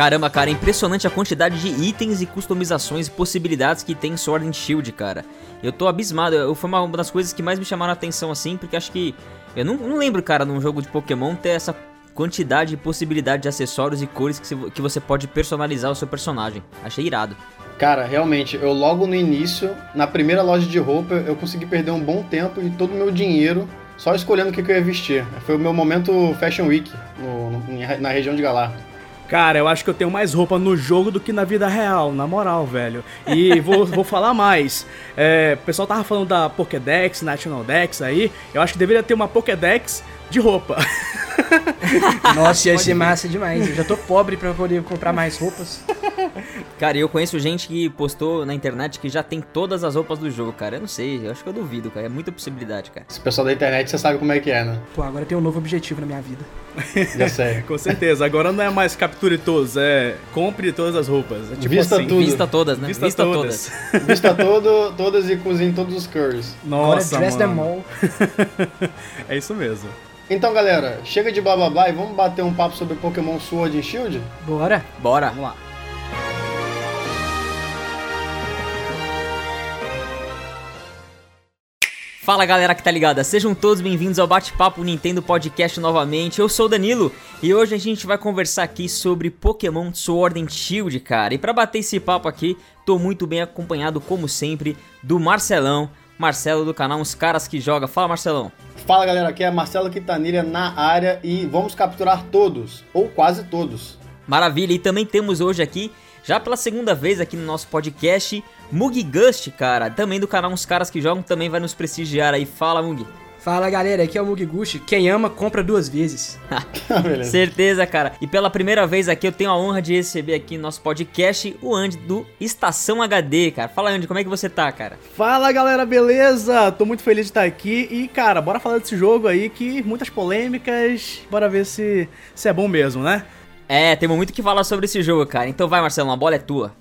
Caramba, cara, é impressionante a quantidade de itens e customizações e possibilidades que tem em Sword and Shield, cara. Eu tô abismado, eu, foi uma das coisas que mais me chamaram a atenção, assim, porque acho que... Eu não, não lembro, cara, num jogo de Pokémon ter essa quantidade e possibilidade de acessórios e cores que, que você pode personalizar o seu personagem. Achei irado. Cara, realmente, eu logo no início, na primeira loja de roupa, eu consegui perder um bom tempo e todo o meu dinheiro só escolhendo o que, que eu ia vestir. Foi o meu momento Fashion Week no, no, na região de Galar. Cara, eu acho que eu tenho mais roupa no jogo do que na vida real, na moral, velho. E vou, vou falar mais. É, o pessoal tava falando da Pokédex, National Dex aí. Eu acho que deveria ter uma Pokédex de roupa. Nossa, ia ser massa demais. Eu já tô pobre pra poder comprar mais roupas. Cara, eu conheço gente que postou na internet que já tem todas as roupas do jogo, cara. Eu não sei, eu acho que eu duvido, cara. É muita possibilidade, cara. Esse pessoal da internet, você sabe como é que é, né? Pô, agora tem um novo objetivo na minha vida. Já sei. Com certeza. Agora não é mais capture todos, é compre todas as roupas. É tipo Vista assim, tudo. Vista todas, né? Vista, Vista todas. todas. Vista todo, todas e cozinhe todos os curries. Nossa, agora dress mano. them all. é isso mesmo. Então, galera, chega de blá blá blá e vamos bater um papo sobre Pokémon Sword e Shield? Bora. Bora. Vamos lá. Fala galera que tá ligada, sejam todos bem-vindos ao Bate-Papo Nintendo Podcast novamente. Eu sou o Danilo e hoje a gente vai conversar aqui sobre Pokémon Sword and Shield, cara. E para bater esse papo aqui, tô muito bem acompanhado, como sempre, do Marcelão, Marcelo do canal Uns Caras que Joga. Fala, Marcelão. Fala galera, aqui é Marcelo Quintanilha na área e vamos capturar todos, ou quase todos. Maravilha, e também temos hoje aqui, já pela segunda vez aqui no nosso podcast, Mug Gust, cara, também do canal Uns Caras que Jogam, também vai nos prestigiar aí. Fala, Mug. Fala galera, aqui é o Mugiguchi. Quem ama, compra duas vezes. Certeza, cara. E pela primeira vez aqui eu tenho a honra de receber aqui no nosso podcast o Andy do Estação HD, cara. Fala, Andy, como é que você tá, cara? Fala galera, beleza? Tô muito feliz de estar aqui e, cara, bora falar desse jogo aí que muitas polêmicas. Bora ver se, se é bom mesmo, né? É, temos muito que falar sobre esse jogo, cara. Então vai, Marcelo, a bola é tua.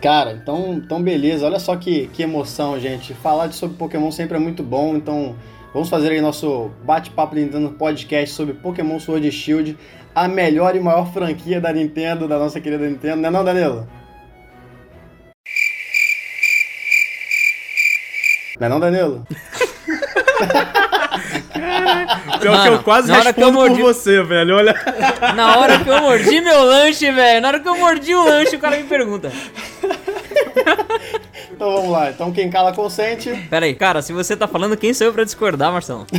Cara, então, então beleza. Olha só que, que emoção, gente. Falar de sobre Pokémon sempre é muito bom, então vamos fazer aí nosso bate-papo Nintendo podcast sobre Pokémon Sword e Shield, a melhor e maior franquia da Nintendo, da nossa querida Nintendo, não é não, Danilo? Não é não, Danilo? Pior Mano, que eu quase respondo eu mordi... por você, velho, olha. Na hora que eu mordi meu lanche, velho, na hora que eu mordi o lanche, o cara me pergunta. Então vamos lá, então quem cala consente. Pera aí, cara, se você tá falando, quem sou eu pra discordar, Marcelo?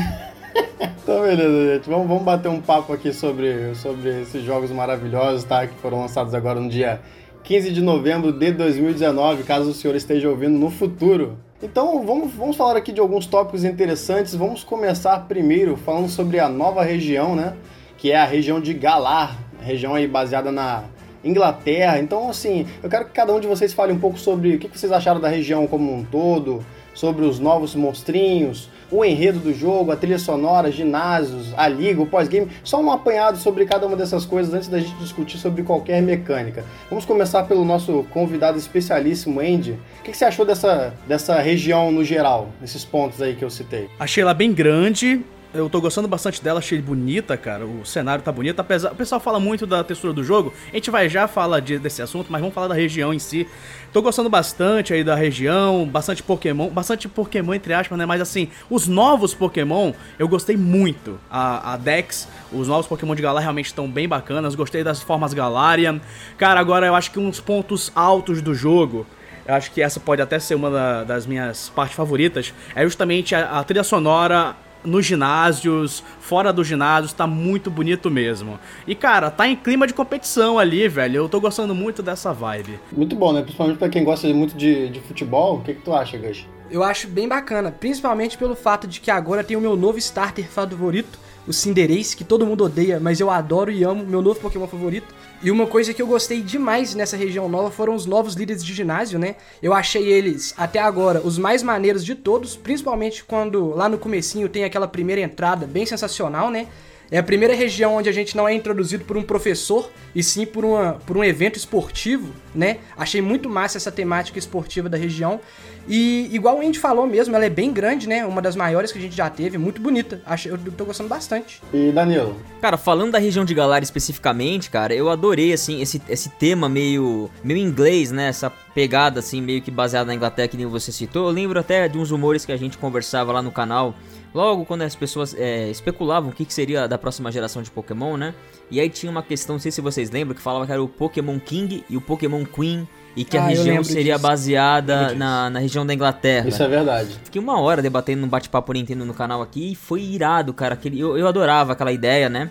então beleza, gente, vamos, vamos bater um papo aqui sobre, sobre esses jogos maravilhosos, tá, que foram lançados agora no dia 15 de novembro de 2019, caso o senhor esteja ouvindo no futuro. Então vamos, vamos falar aqui de alguns tópicos interessantes. Vamos começar primeiro falando sobre a nova região, né? Que é a região de Galar, região aí baseada na Inglaterra. Então, assim, eu quero que cada um de vocês fale um pouco sobre o que vocês acharam da região como um todo, sobre os novos monstrinhos, o enredo do jogo, a trilha sonora, ginásios, a liga, o pós-game, só um apanhado sobre cada uma dessas coisas antes da gente discutir sobre qualquer mecânica. Vamos começar pelo nosso convidado especialíssimo, Andy. O que você achou dessa, dessa região no geral, nesses pontos aí que eu citei? Achei ela bem grande, eu tô gostando bastante dela, achei bonita, cara. O cenário tá bonito. Apesar, o pessoal fala muito da textura do jogo. A gente vai já falar de, desse assunto, mas vamos falar da região em si. Tô gostando bastante aí da região, bastante Pokémon, bastante Pokémon entre aspas, né? Mas assim, os novos Pokémon eu gostei muito. A, a Dex, os novos Pokémon de Galar realmente estão bem bacanas. Gostei das formas Galarian. Cara, agora eu acho que uns pontos altos do jogo eu acho que essa pode até ser uma da, das minhas partes favoritas, é justamente a, a trilha sonora nos ginásios, fora dos ginásios, tá muito bonito mesmo. E cara, tá em clima de competição ali, velho. Eu tô gostando muito dessa vibe. Muito bom, né? Principalmente pra quem gosta muito de, de futebol. O que, que tu acha, Gus? Eu acho bem bacana, principalmente pelo fato de que agora tem o meu novo starter favorito, o Cinderace, que todo mundo odeia, mas eu adoro e amo, meu novo Pokémon favorito. E uma coisa que eu gostei demais nessa região nova foram os novos líderes de ginásio, né? Eu achei eles, até agora, os mais maneiros de todos, principalmente quando lá no comecinho tem aquela primeira entrada bem sensacional, né? É a primeira região onde a gente não é introduzido por um professor, e sim por, uma, por um evento esportivo, né? Achei muito massa essa temática esportiva da região. E igual o Andy falou mesmo, ela é bem grande, né? Uma das maiores que a gente já teve, muito bonita. Eu tô gostando bastante. E Danilo? Cara, falando da região de Galar especificamente, cara, eu adorei, assim, esse, esse tema meio, meio inglês, né? Essa pegada, assim, meio que baseada na Inglaterra, que nem você citou. Eu lembro até de uns rumores que a gente conversava lá no canal Logo, quando as pessoas é, especulavam o que, que, seria da próxima geração de Pokémon, né? E aí tinha uma questão, não sei se vocês lembram, que falava que era o Pokémon King e o Pokémon Queen. E que ah, a região seria disso. baseada na, na região da Inglaterra. Isso é verdade. Fiquei uma hora debatendo no bate-papo Nintendo no canal aqui e foi irado, cara. Aquele, eu, eu adorava aquela ideia, né?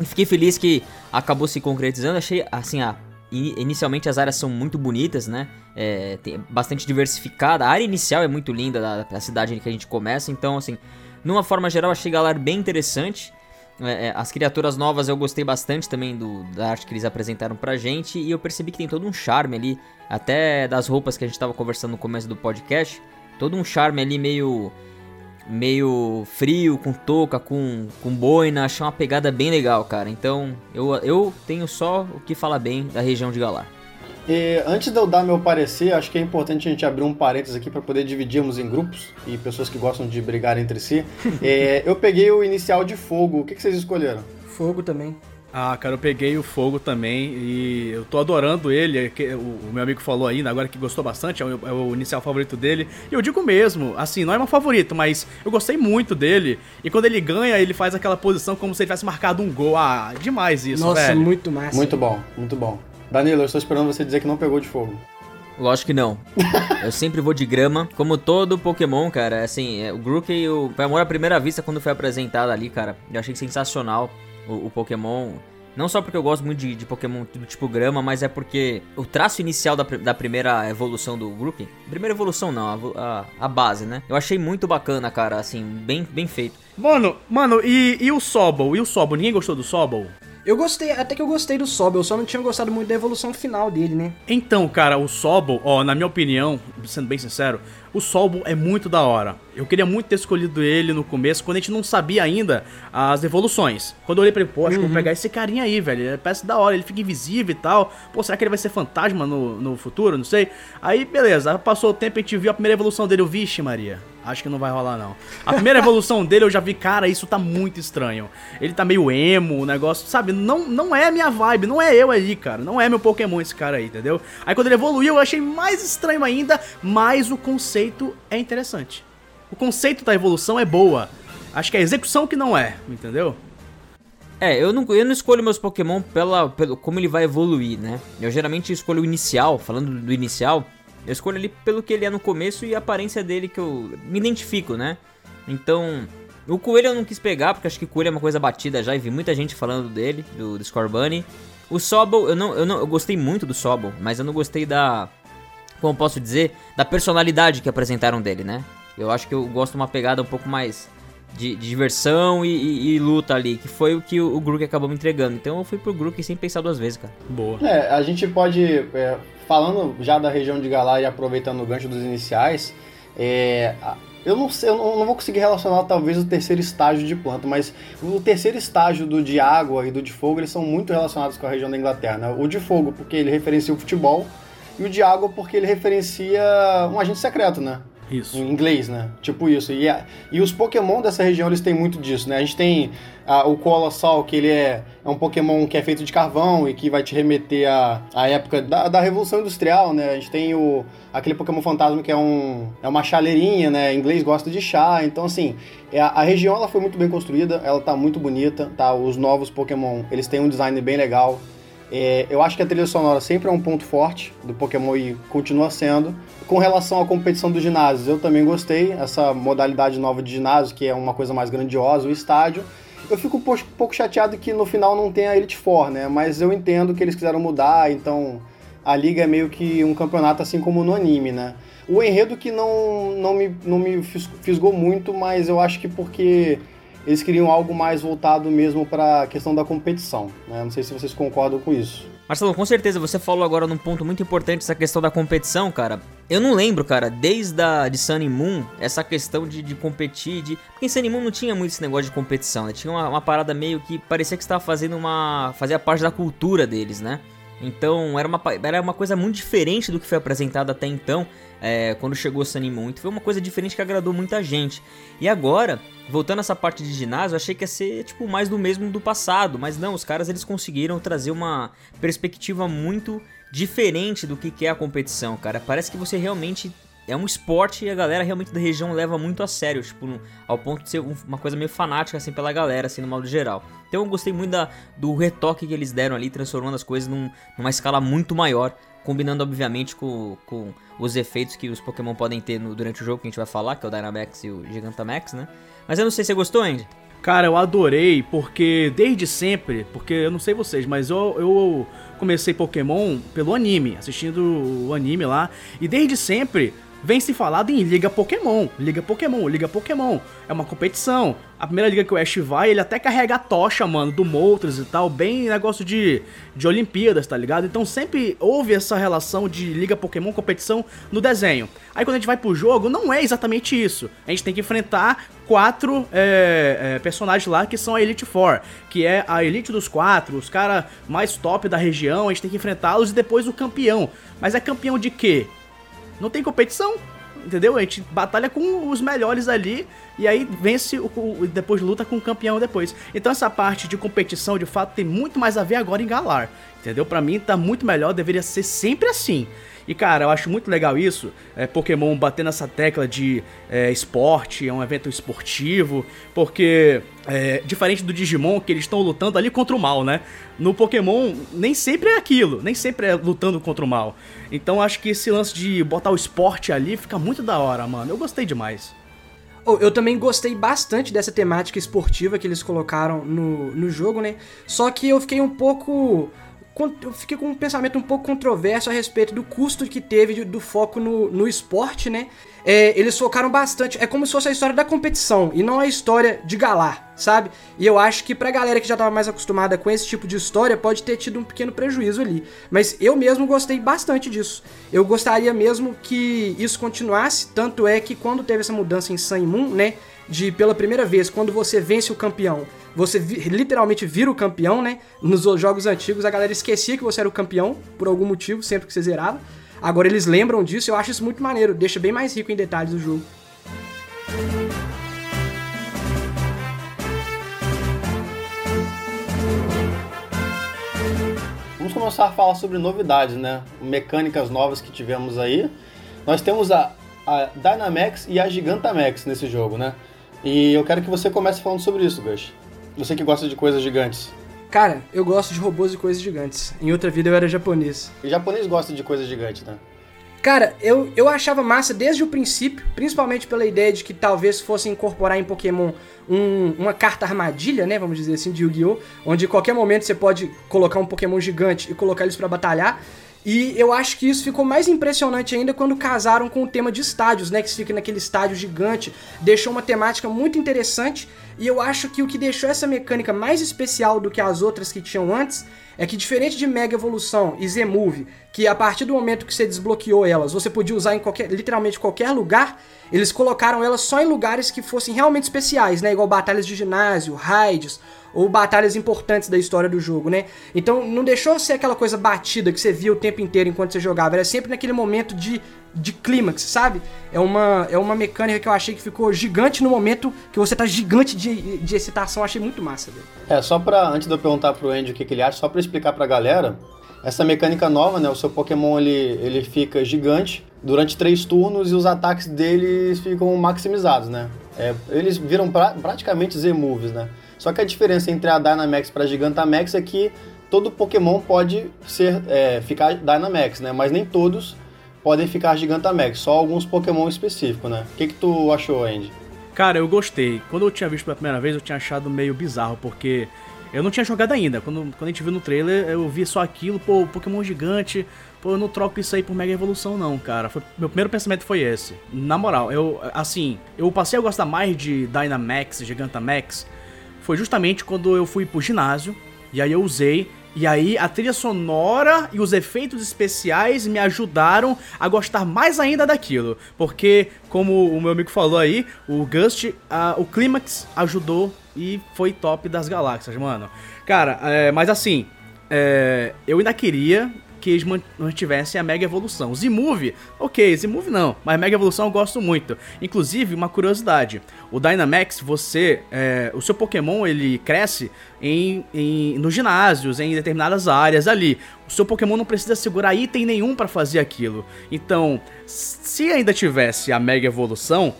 E fiquei feliz que acabou se concretizando. Achei, assim, a inicialmente as áreas são muito bonitas, né? É, tem bastante diversificada. A área inicial é muito linda da, da cidade que a gente começa, então assim, numa forma geral, achei Galar bem interessante. É, é, as criaturas novas eu gostei bastante também do, da arte que eles apresentaram pra gente. E eu percebi que tem todo um charme ali, até das roupas que a gente tava conversando no começo do podcast. Todo um charme ali meio. meio frio, com touca, com, com boina. Achei uma pegada bem legal, cara. Então eu, eu tenho só o que falar bem da região de Galar. E antes de eu dar meu parecer, acho que é importante a gente abrir um parênteses aqui para poder dividirmos em grupos e pessoas que gostam de brigar entre si. é, eu peguei o inicial de fogo. O que, que vocês escolheram? Fogo também. Ah, cara, eu peguei o fogo também e eu tô adorando ele. É o meu amigo falou ainda, agora que gostou bastante, é o, é o, inicial favorito dele. E eu digo mesmo, assim, não é meu favorito, mas eu gostei muito dele. E quando ele ganha, ele faz aquela posição como se ele tivesse marcado um gol. Ah, demais isso, Nossa, velho. Nossa, muito massa. Muito bom, muito bom. Danilo, eu estou esperando você dizer que não pegou de fogo. Lógico que não. eu sempre vou de grama. Como todo Pokémon, cara, assim, é, o Grookey o, foi amor à primeira vista quando foi apresentado ali, cara. Eu achei sensacional o, o Pokémon. Não só porque eu gosto muito de, de, Pokémon do tipo grama, mas é porque o traço inicial da, da primeira evolução do Grookey... Primeira evolução não, a, a, a, base, né? Eu achei muito bacana, cara, assim, bem, bem feito. Mano, mano, e, e o Sobol? E o Sobol? Ninguém gostou do Sobol? Eu gostei, até que eu gostei do Sobel, só não tinha gostado muito da evolução final dele, né? Então, cara, o Sobel, ó, na minha opinião, sendo bem sincero, o Sobel é muito da hora. Eu queria muito ter escolhido ele no começo, quando a gente não sabia ainda as evoluções. Quando eu olhei pra ele, pô, acho uhum. que vou pegar esse carinha aí, velho. Ele parece da hora, ele fica invisível e tal. Pô, será que ele vai ser fantasma no, no futuro? Não sei. Aí, beleza, passou o tempo, a gente viu a primeira evolução dele, o Vixe, Maria. Acho que não vai rolar, não. A primeira evolução dele eu já vi, cara, isso tá muito estranho. Ele tá meio emo, o negócio, sabe? Não, não é minha vibe, não é eu aí, cara. Não é meu Pokémon esse cara aí, entendeu? Aí quando ele evoluiu, eu achei mais estranho ainda, mas o conceito é interessante. O conceito da evolução é boa. Acho que é a execução que não é, entendeu? É, eu não, eu não escolho meus Pokémon pela, pelo como ele vai evoluir, né? Eu geralmente escolho o inicial, falando do inicial, eu escolho ele pelo que ele é no começo e a aparência dele que eu me identifico, né? Então, o coelho eu não quis pegar, porque acho que coelho é uma coisa batida já e vi muita gente falando dele, do, do Scorbunny. O Sobol, eu não, eu não eu gostei muito do Sobol, mas eu não gostei da. Como posso dizer? Da personalidade que apresentaram dele, né? Eu acho que eu gosto de uma pegada um pouco mais de, de diversão e, e, e, luta ali, que foi o que o, o Grook acabou me entregando. Então eu fui pro Grook sem pensar duas vezes, cara. Boa. É, a gente pode, é, falando já da região de Galar e aproveitando o gancho dos iniciais, é, eu não sei, eu não vou conseguir relacionar talvez o terceiro estágio de planta, mas o terceiro estágio do de água e do de fogo, eles são muito relacionados com a região da Inglaterra. Né? O de fogo, porque ele referencia o futebol, e o água, porque ele referencia um agente secreto, né? Isso. Em inglês, né? Tipo isso. E, a, e os Pokémon dessa região, eles têm muito disso, né? A gente tem a, o Colossal, que ele é, é um Pokémon que é feito de carvão e que vai te remeter à, à época da, da Revolução Industrial, né? A gente tem o, aquele Pokémon Fantasma que é, um, é uma chaleirinha, né? Em inglês gosta de chá. Então, assim, é, a região ela foi muito bem construída, ela tá muito bonita, tá? Os novos Pokémon, eles têm um design bem legal. É, eu acho que a trilha sonora sempre é um ponto forte do Pokémon e continua sendo. Com relação à competição dos ginásios, eu também gostei. Essa modalidade nova de ginásio, que é uma coisa mais grandiosa, o estádio. Eu fico um pouco chateado que no final não tem a Elite Four, né? Mas eu entendo que eles quiseram mudar, então a liga é meio que um campeonato assim como no anime, né? O enredo que não, não, me, não me fisgou muito, mas eu acho que porque eles queriam algo mais voltado mesmo para a questão da competição. Né? Não sei se vocês concordam com isso. Marcelo, com certeza, você falou agora num ponto muito importante essa questão da competição, cara. Eu não lembro, cara, desde a de Sun and Moon, essa questão de, de competir, de... Porque em Sun and Moon não tinha muito esse negócio de competição, né? Tinha uma, uma parada meio que parecia que estava fazendo uma... fazia parte da cultura deles, né? Então era uma, era uma coisa muito diferente do que foi apresentado até então é, quando chegou Sunny Moon. Então foi uma coisa diferente que agradou muita gente. E agora, voltando a essa parte de ginásio, achei que ia ser tipo mais do mesmo do passado, mas não, os caras eles conseguiram trazer uma perspectiva muito diferente do que é a competição, cara. Parece que você realmente é um esporte e a galera realmente da região leva muito a sério, tipo, ao ponto de ser uma coisa meio fanática assim pela galera, assim, no modo geral. Então eu gostei muito da, do retoque que eles deram ali, transformando as coisas num, numa escala muito maior, combinando obviamente com, com os efeitos que os Pokémon podem ter no, durante o jogo, que a gente vai falar, que é o Dynamax e o Gigantamax, né? Mas eu não sei se você gostou, Andy. Cara, eu adorei, porque desde sempre, porque eu não sei vocês, mas eu, eu comecei Pokémon pelo anime, assistindo o anime lá, e desde sempre vem se falado em Liga Pokémon, Liga Pokémon, Liga Pokémon. É uma competição. A primeira liga que o Ash vai, ele até carrega a tocha, mano, do Moltres e tal, bem negócio de, de Olimpíadas, tá ligado? Então sempre houve essa relação de Liga Pokémon competição no desenho. Aí quando a gente vai pro jogo, não é exatamente isso. A gente tem que enfrentar quatro é, é, personagens lá que são a Elite Four, que é a elite dos quatro, os caras mais top da região, a gente tem que enfrentá-los e depois o campeão. Mas é campeão de quê? Não tem competição, entendeu? A gente batalha com os melhores ali e aí vence o, o, depois luta com o campeão depois. Então essa parte de competição de fato tem muito mais a ver agora em Galar, entendeu? Para mim tá muito melhor, deveria ser sempre assim. E cara, eu acho muito legal isso, é, Pokémon bater nessa tecla de é, esporte, é um evento esportivo, porque é, diferente do Digimon, que eles estão lutando ali contra o mal, né? No Pokémon, nem sempre é aquilo, nem sempre é lutando contra o mal. Então acho que esse lance de botar o esporte ali fica muito da hora, mano. Eu gostei demais. Oh, eu também gostei bastante dessa temática esportiva que eles colocaram no, no jogo, né? Só que eu fiquei um pouco eu fiquei com um pensamento um pouco controverso a respeito do custo que teve do foco no, no esporte, né? É, eles focaram bastante. É como se fosse a história da competição e não a história de Galar, sabe? E eu acho que pra galera que já tava mais acostumada com esse tipo de história pode ter tido um pequeno prejuízo ali. Mas eu mesmo gostei bastante disso. Eu gostaria mesmo que isso continuasse. Tanto é que quando teve essa mudança em Sun Moon, né? De pela primeira vez, quando você vence o campeão você vi literalmente vira o campeão, né? Nos jogos antigos a galera esquecia que você era o campeão, por algum motivo, sempre que você zerava. Agora eles lembram disso eu acho isso muito maneiro, deixa bem mais rico em detalhes o jogo. Vamos começar a falar sobre novidades, né? Mecânicas novas que tivemos aí. Nós temos a, a Dynamax e a Gigantamax nesse jogo, né? E eu quero que você comece falando sobre isso, Gush. Você que gosta de coisas gigantes. Cara, eu gosto de robôs e coisas gigantes. Em outra vida eu era japonês. E japonês gosta de coisas gigantes, né? Cara, eu, eu achava massa desde o princípio, principalmente pela ideia de que talvez fosse incorporar em Pokémon um, uma carta armadilha, né? Vamos dizer assim, de Yu-Gi-Oh! Onde em qualquer momento você pode colocar um Pokémon gigante e colocar eles para batalhar. E eu acho que isso ficou mais impressionante ainda quando casaram com o tema de estádios, né? Que fica naquele estádio gigante. Deixou uma temática muito interessante. E eu acho que o que deixou essa mecânica mais especial do que as outras que tinham antes é que diferente de Mega Evolução e Z-Move, que a partir do momento que você desbloqueou elas, você podia usar em qualquer, literalmente qualquer lugar, eles colocaram elas só em lugares que fossem realmente especiais, né? Igual batalhas de ginásio, raids ou batalhas importantes da história do jogo, né? Então não deixou ser aquela coisa batida que você via o tempo inteiro enquanto você jogava, era sempre naquele momento de, de clímax, sabe? É uma, é uma mecânica que eu achei que ficou gigante no momento que você tá gigante de, de excitação, achei muito massa, velho. É, só pra, antes de eu perguntar pro Andy o que, que ele acha, só pra explicar pra galera, essa mecânica nova, né? O seu Pokémon ele, ele fica gigante durante três turnos e os ataques deles ficam maximizados, né? É, eles viram pra, praticamente Z-Moves, né? Só que a diferença entre a Dynamax para a Gigantamax é que todo Pokémon pode ser é, ficar Dynamax, né? Mas nem todos podem ficar Gigantamax, só alguns Pokémon específicos, né? O que, que tu achou, Andy? Cara, eu gostei. Quando eu tinha visto pela primeira vez, eu tinha achado meio bizarro, porque Eu não tinha jogado ainda. Quando, quando a gente viu no trailer, eu vi só aquilo, pô, Pokémon gigante. Pô, eu não troco isso aí por Mega Evolução, não, cara. Foi, meu primeiro pensamento foi esse. Na moral, eu, assim, eu passei a gostar mais de Dynamax, Gigantamax. Foi justamente quando eu fui pro ginásio. E aí eu usei. E aí a trilha sonora e os efeitos especiais me ajudaram a gostar mais ainda daquilo. Porque, como o meu amigo falou aí, o Gust, a, o Clímax ajudou e foi top das galáxias, mano. Cara, é, mas assim, é, eu ainda queria que eles mantivessem a Mega Evolução. Z-Move, ok, Z-Move não, mas Mega Evolução eu gosto muito. Inclusive, uma curiosidade, o Dynamax, você, é, o seu Pokémon, ele cresce em, em, nos ginásios, em determinadas áreas ali. O seu Pokémon não precisa segurar item nenhum para fazer aquilo. Então, se ainda tivesse a Mega Evolução,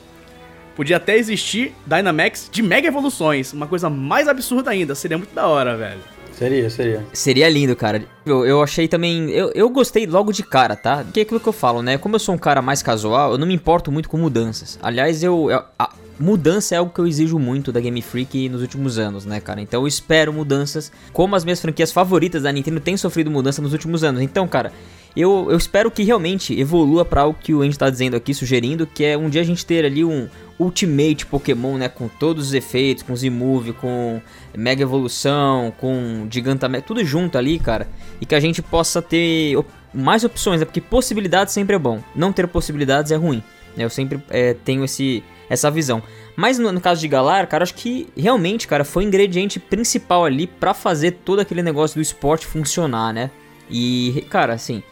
podia até existir Dynamax de Mega Evoluções, uma coisa mais absurda ainda, seria muito da hora, velho. Seria, seria. Seria lindo, cara. Eu, eu achei também. Eu, eu gostei logo de cara, tá? Que é aquilo que eu falo, né? Como eu sou um cara mais casual, eu não me importo muito com mudanças. Aliás, eu. eu a mudança é algo que eu exijo muito da Game Freak nos últimos anos, né, cara? Então eu espero mudanças. Como as minhas franquias favoritas da Nintendo têm sofrido mudança nos últimos anos. Então, cara. Eu, eu espero que realmente evolua para algo que o Andy tá dizendo aqui, sugerindo, que é um dia a gente ter ali um, Ultimate Pokémon, né? Com todos os efeitos, com Z-Move, com Mega Evolução, com Gigantamax, tudo junto ali, cara. E que a gente possa ter op mais opções, né? Porque possibilidades sempre é bom. Não ter possibilidades é ruim. Né? Eu sempre é, tenho esse, essa visão. Mas no, no, caso de Galar, cara, acho que realmente, cara, foi o ingrediente principal ali para fazer todo aquele negócio do esporte funcionar, né? E, cara, assim,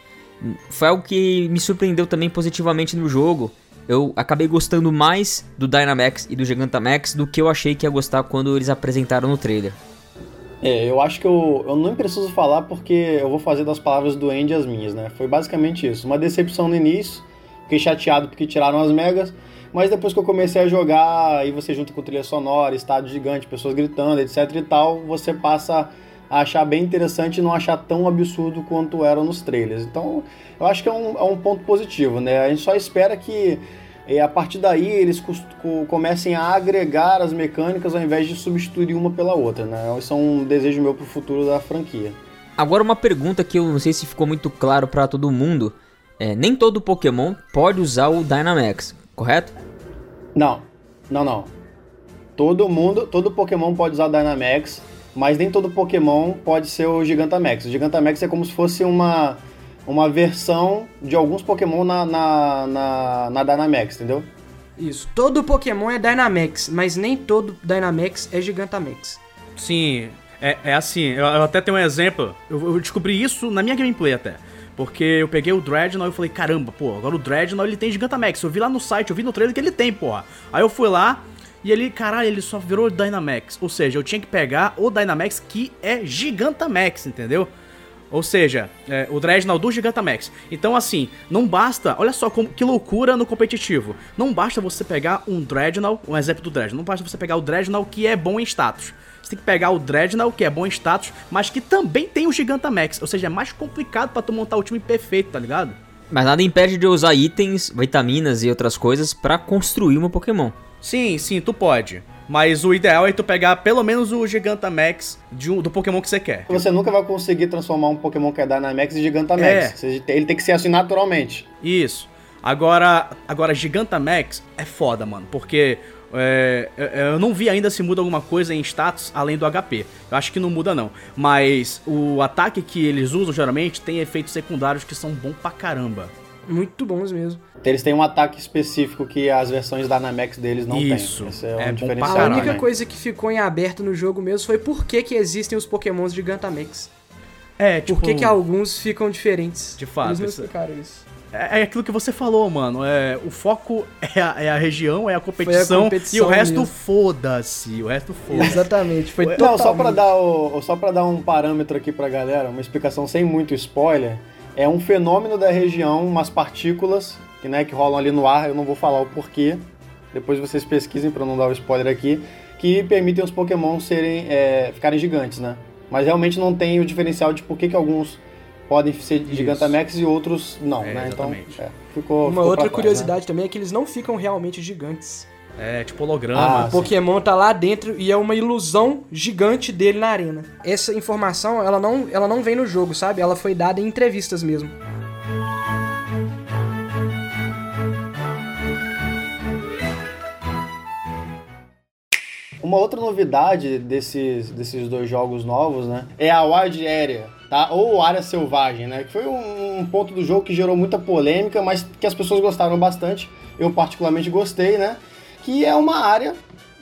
foi algo que me surpreendeu também positivamente no jogo eu acabei gostando mais do Dynamax e do Gigantamax do que eu achei que ia gostar quando eles apresentaram no trailer. É, eu acho que eu, eu não preciso falar porque eu vou fazer das palavras do Andy as minhas, né? Foi basicamente isso. Uma decepção no início, fiquei chateado porque tiraram as megas, mas depois que eu comecei a jogar, aí você junta com trilha sonora, estádio gigante, pessoas gritando, etc e tal, você passa a achar bem interessante e não achar tão absurdo quanto eram nos trailers. Então, eu acho que é um, é um ponto positivo, né? A gente só espera que é, a partir daí eles comecem a agregar as mecânicas ao invés de substituir uma pela outra, né? Isso é um desejo meu pro futuro da franquia. Agora uma pergunta que eu não sei se ficou muito claro para todo mundo. É, nem todo Pokémon pode usar o Dynamax, correto? Não, não, não. Todo mundo, todo Pokémon pode usar o Dynamax mas nem todo Pokémon pode ser o Gigantamax. O Gigantamax é como se fosse uma, uma versão de alguns Pokémon na, na, na, na Dynamax, entendeu? Isso. Todo Pokémon é Dynamax, mas nem todo Dynamax é Gigantamax. Sim, é, é assim. Eu, eu até tenho um exemplo. Eu, eu, descobri isso na minha gameplay até. Porque eu peguei o Dreadnought e falei, caramba, pô, agora o Dreadnought ele tem Gigantamax. Eu vi lá no site, eu vi no trailer que ele tem, porra. Aí eu fui lá, e ele, caralho, ele só virou Dynamax. Ou seja, eu tinha que pegar o Dynamax que é Gigantamax, entendeu? Ou seja, é, o Dreadnought do Gigantamax. Então, assim, não basta. Olha só como, que loucura no competitivo. Não basta você pegar um Dreadnought, um exemplo do Dreadnought. Não basta você pegar o Dreadnought que é bom em status. Você tem que pegar o Dreadnought, que é bom em status, mas que também tem o Gigantamax. Ou seja, é mais complicado para tu montar o time perfeito, tá ligado? Mas nada impede de usar itens, vitaminas e outras coisas para construir um Pokémon. Sim, sim, tu pode. Mas o ideal é tu pegar pelo menos o Gigantamax de um, do Pokémon que você quer. Você nunca vai conseguir transformar um Pokémon que é Dynamax em Gigantamax. É. Ele tem que ser assim naturalmente. Isso. Agora, agora Gigantamax é foda, mano. Porque é, eu não vi ainda se muda alguma coisa em status além do HP. Eu acho que não muda não. Mas o ataque que eles usam geralmente tem efeitos secundários que são bons pra caramba. Muito bons mesmo. Eles têm um ataque específico que as versões da Dynamax deles não Isso. têm. Isso é, um é diferencial. A única coisa que ficou em aberto no jogo mesmo foi por que, que existem os pokémons de Gigantamax. É, tipo... Por que, que alguns ficam diferentes. De fato. Eles não explicaram isso. É, é, aquilo que você falou, mano. É, o foco é a, é a região, é a competição, a competição e o resto foda-se. O resto foda-se. Exatamente. Foi Não, totalmente... só pra, dar o, só pra dar um parâmetro aqui pra galera, uma explicação sem muito spoiler é um fenômeno da região, umas partículas que, né, que rolam ali no ar, eu não vou falar o porquê, depois vocês pesquisem para não dar o spoiler aqui, que permitem os Pokémon serem, é, ficarem gigantes, né? Mas realmente não tem o diferencial de por que, que alguns podem ser Isso. Gigantamax e outros não, é, né? Então, é, ficou Uma ficou outra trás, curiosidade né? também é que eles não ficam realmente gigantes. É tipo holograma. Ah, O Pokémon tá lá dentro e é uma ilusão gigante dele na arena. Essa informação, ela não, ela não vem no jogo, sabe? Ela foi dada em entrevistas mesmo. Uma outra novidade desses, desses dois jogos novos, né? É a Wild Area, tá? Ou Área Selvagem, né? Que foi um, um ponto do jogo que gerou muita polêmica, mas que as pessoas gostaram bastante. Eu particularmente gostei, né? Que é uma área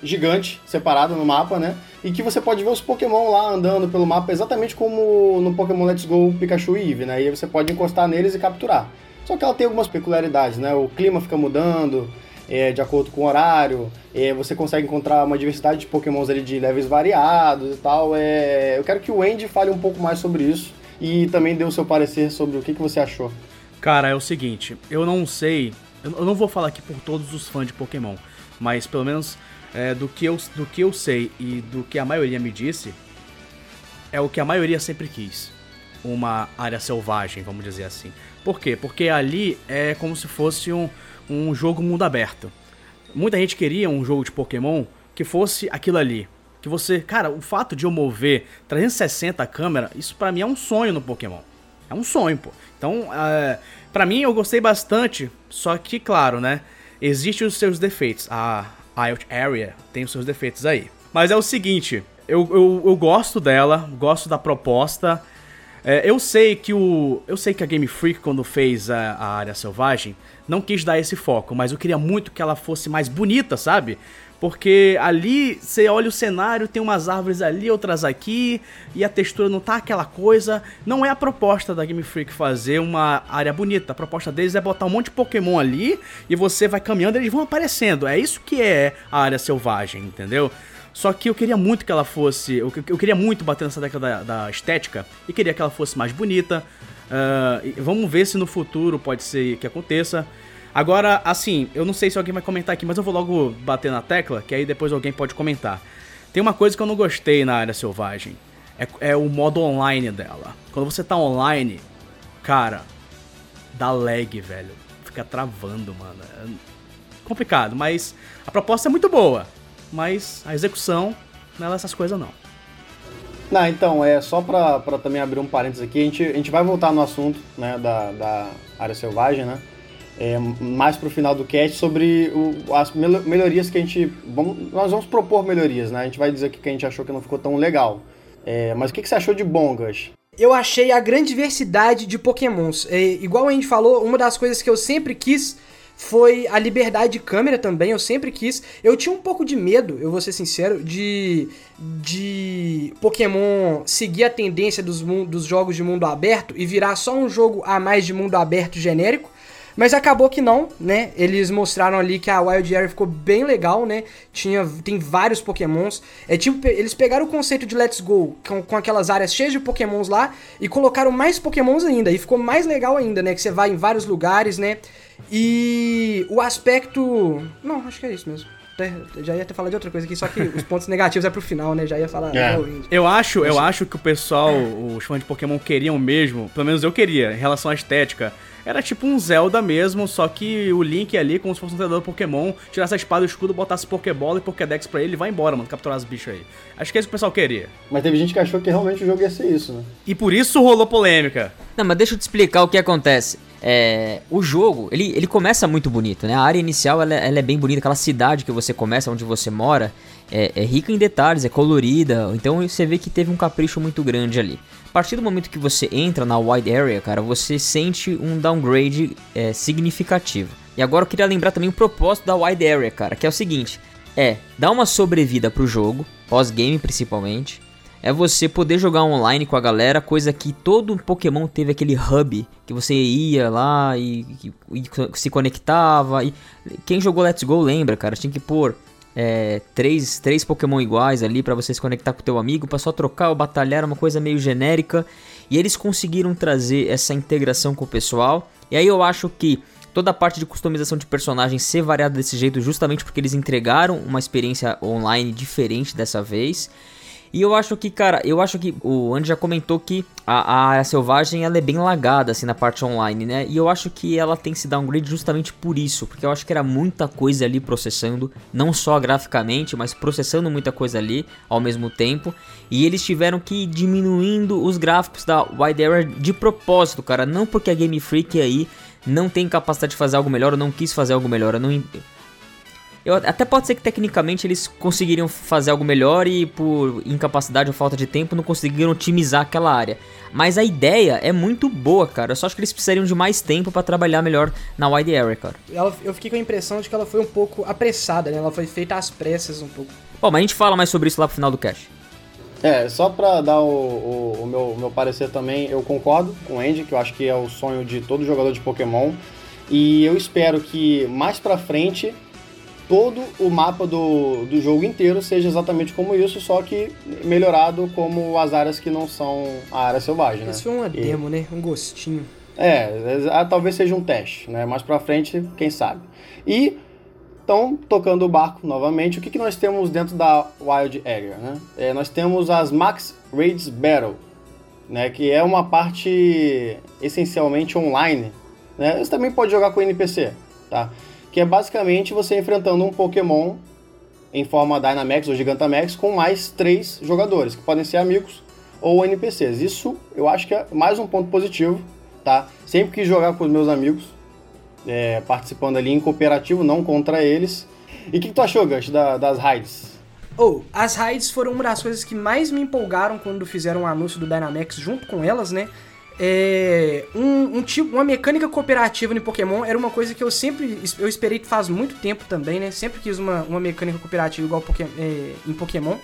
gigante, separada no mapa, né? E que você pode ver os Pokémon lá andando pelo mapa, exatamente como no Pokémon Let's Go Pikachu e né? E aí você pode encostar neles e capturar. Só que ela tem algumas peculiaridades, né? O clima fica mudando, é, de acordo com o horário. É, você consegue encontrar uma diversidade de pokémons ali de levels variados e tal. É, eu quero que o Andy fale um pouco mais sobre isso e também dê o seu parecer sobre o que, que você achou. Cara, é o seguinte, eu não sei, eu não vou falar aqui por todos os fãs de Pokémon, mas pelo menos é, do, que eu, do que eu sei e do que a maioria me disse, é o que a maioria sempre quis. Uma área selvagem, vamos dizer assim. Por quê? Porque ali é como se fosse um, um jogo mundo aberto. Muita gente queria um jogo de Pokémon que fosse aquilo ali. Que você. Cara, o fato de eu mover 360 a câmera, isso pra mim é um sonho no Pokémon. É um sonho, pô. Então, é, pra mim eu gostei bastante, só que, claro, né? Existem os seus defeitos. A Wild Area tem os seus defeitos aí. Mas é o seguinte, eu, eu, eu gosto dela, gosto da proposta. É, eu sei que o. Eu sei que a Game Freak, quando fez a, a área selvagem, não quis dar esse foco, mas eu queria muito que ela fosse mais bonita, sabe? Porque ali você olha o cenário, tem umas árvores ali, outras aqui, e a textura não tá aquela coisa. Não é a proposta da Game Freak fazer uma área bonita. A proposta deles é botar um monte de Pokémon ali e você vai caminhando e eles vão aparecendo. É isso que é a área selvagem, entendeu? Só que eu queria muito que ela fosse. Eu, eu queria muito bater nessa década da, da estética e queria que ela fosse mais bonita. E vamos ver se no futuro pode ser que aconteça. Agora, assim, eu não sei se alguém vai comentar aqui, mas eu vou logo bater na tecla, que aí depois alguém pode comentar. Tem uma coisa que eu não gostei na área selvagem. É, é o modo online dela. Quando você tá online, cara, dá lag, velho. Fica travando, mano. É complicado, mas a proposta é muito boa. Mas a execução não é essas coisas, não. Não, então, é só pra também abrir um parênteses aqui, a gente, a gente vai voltar no assunto né, da, da área selvagem, né? É, mais pro final do cast sobre o- as mel- melhorias que a gente. Vamos, nós vamos propor melhorias, né? A gente vai dizer aqui que a gente achou que não ficou tão legal. É, mas o que, que você achou de bom, Gus? Eu achei a grande diversidade de pokémons. É, igual a gente falou, uma das coisas que eu sempre quis foi a liberdade de câmera também, eu sempre quis. Eu tinha um pouco de medo, eu vou ser sincero, de, de Pokémon seguir a tendência dos, dos jogos de mundo aberto e virar só um jogo a mais de mundo aberto genérico. Mas acabou que não, né? Eles mostraram ali que a Wild Area ficou bem legal, né? Tinha, tem vários pokémons. É tipo, eles pegaram o conceito de Let's Go com, com aquelas áreas cheias de pokémons lá e colocaram mais pokémons ainda. E ficou mais legal ainda, né? Que você vai em vários lugares, né? E o aspecto... Não, acho que é isso mesmo. Até- Já ia até falar de outra coisa aqui, só que os pontos negativos é pro final, né? Já ia falar... É. Eu acho, eu acho que o pessoal, os fãs de Pokémon queriam mesmo, pelo menos eu queria, em relação à estética. Era tipo um Zelda mesmo, só que o Link ali, como se fosse um treinador Pokémon, tirasse a espada e o escudo, botasse Pokébola e Pokédex pra ele e vai embora, mano, capturar os bichos aí. Acho que é isso que o pessoal queria. Mas teve gente que achou que realmente o jogo ia ser isso, né? E por isso rolou polêmica. Não, mas deixa eu te explicar o que acontece. É, o jogo, ele, ele começa muito bonito, né? A área inicial, ela, ela é bem bonita. Aquela cidade que você começa, onde você mora, é, é rica em detalhes, é colorida. Então você vê que teve um capricho muito grande ali. Partir do momento que você entra na wide area, cara, você sente um downgrade é, significativo. E agora eu queria lembrar também o propósito da wide area, cara, que é o seguinte. É, dar uma sobrevida pro jogo, pós-game principalmente, é você poder jogar online com a galera, coisa que todo Pokémon teve aquele hub que você ia lá e, e- e se conectava. E quem jogou Let's Go lembra, cara, tinha que pôr é, três, três Pokémon iguais ali pra você se conectar com o teu amigo, pra só trocar ou batalhar, uma coisa meio genérica. E eles conseguiram trazer essa integração com o pessoal. E aí eu acho que toda a parte de customização de personagens ser variada desse jeito, justamente porque eles entregaram uma experiência online diferente dessa vez. E eu acho que, cara, eu acho que o Andy já comentou que a, a área selvagem ela é bem lagada assim na parte online, né? E eu acho que ela tem se downgrade justamente por isso, porque eu acho que era muita coisa ali processando, não só graficamente, mas processando muita coisa ali ao mesmo tempo. E eles tiveram que ir diminuindo os gráficos da Wide Area de propósito, cara, não porque a Game Freak aí não tem capacidade de fazer algo melhor ou não quis fazer algo melhor, eu não eu, até pode ser que tecnicamente eles conseguiriam fazer algo melhor e por incapacidade ou falta de tempo não conseguiram otimizar aquela área. Mas a ideia é muito boa, cara. Eu só acho que eles precisariam de mais tempo para trabalhar melhor na wide area, cara. Ela, eu fiquei com a impressão de que ela foi um pouco apressada, né? Ela foi feita às pressas um pouco. Bom, mas a gente fala mais sobre isso lá pro final do cast. É, só pra dar o, o, o meu, meu parecer também, eu concordo com o Andy, que eu acho que é o sonho de todo jogador de Pokémon. E eu espero que mais pra frente todo o mapa do, do jogo inteiro seja exatamente como isso, só que melhorado como as áreas que não são a área selvagem, né? Isso foi uma demo, né? Um gostinho. É, é, talvez seja um teste, né? Mais pra frente, quem sabe. E, então, tocando o barco novamente, o que, que nós temos dentro da Wild Area, né? É, nós temos as Max Raids Battle, né? Que é uma parte essencialmente online, né? Você também pode jogar com NPC, tá? Que é basicamente você enfrentando um Pokémon em forma Dynamax ou Gigantamax com mais três jogadores, que podem ser amigos ou NPCs. Isso eu acho que é mais um ponto positivo, tá? Sempre quis jogar com os meus amigos, é, participando ali em cooperativo, não contra eles. E o que, que, tu achou, Gus, da, das raids? Oh, as raids foram uma das coisas que mais me empolgaram quando fizeram o anúncio do Dynamax junto com elas, né? É, um, um, tipo, uma mecânica cooperativa no Pokémon era uma coisa que eu sempre eu esperei faz muito tempo também, né? Sempre quis uma, uma mecânica cooperativa igual é, em Pokémon.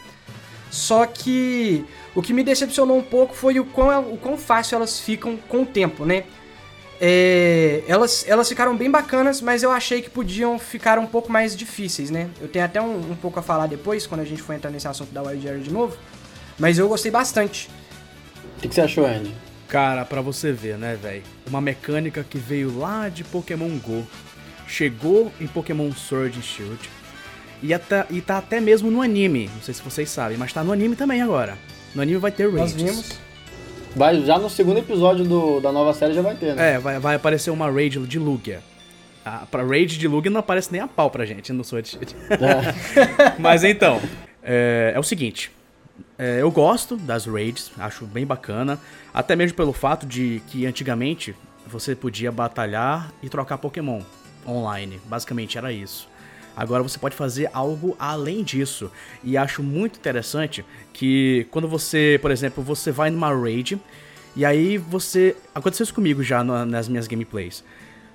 Só que o que me decepcionou um pouco foi o quão, o quão fácil elas ficam com o tempo, né? É, elas, elas ficaram bem bacanas, mas eu achei que podiam ficar um pouco mais difíceis, né? Eu tenho até um, um pouco a falar depois, quando a gente for entrar nesse assunto da Wild Area de novo. Mas eu gostei bastante. O que, que você achou, Andy? Cara, para você ver, né, velho? Uma mecânica que veio lá de Pokémon Go, chegou em Pokémon Sword and Shield e, até, e tá até mesmo no anime. Não sei se vocês sabem, mas tá no anime também agora. No anime vai ter raids. Nós vimos. Vai, já no segundo episódio do, da nova série já vai ter, né? É, vai, vai aparecer uma raid de Lugia. Ah, pra raid de Lugia não aparece nem a pau pra gente no Sword Shield. É. mas então, é, é o seguinte. É, eu gosto das raids, acho bem bacana. Até mesmo pelo fato de que antigamente você podia batalhar e trocar Pokémon online. Basicamente era isso. Agora você pode fazer algo além disso. E acho muito interessante que quando você, por exemplo, você vai numa raid e aí você. Aconteceu isso comigo já nas minhas gameplays.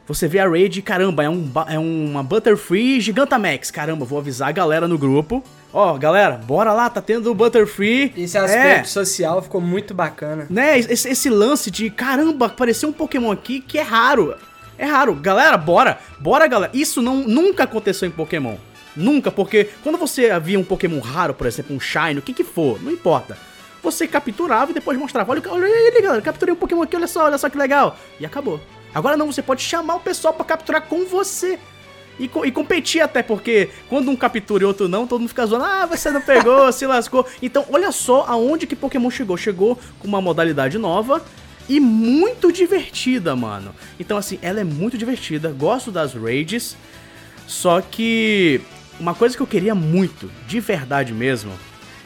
Você vê a raid caramba, é, um, é uma Butterfree Gigantamax. Caramba, vou avisar a galera no grupo Ó, oh, galera, bora lá, tá tendo o Butterfree. Esse aspecto é. social ficou muito bacana. Né, esse, esse, lance de, caramba, apareceu um Pokémon aqui que é raro. É raro. Galera, bora. Bora, galera. Isso não, nunca aconteceu em Pokémon. Nunca, porque quando você havia um Pokémon raro, por exemplo, um Shine, o que que for, não importa. Você capturava e depois mostrava, olha, olha ele, galera, capturei um Pokémon aqui, olha só, olha só que legal. E acabou. Agora não, você pode chamar o pessoal para capturar com você. E, e, competir até, porque quando um captura e outro não, todo mundo fica zoando, ah, você não pegou, se lascou. Então, olha só aonde que Pokémon chegou. Chegou com uma modalidade nova e muito divertida, mano. Então, assim, ela é muito divertida, gosto das raids, só que uma coisa que eu queria muito, de verdade mesmo,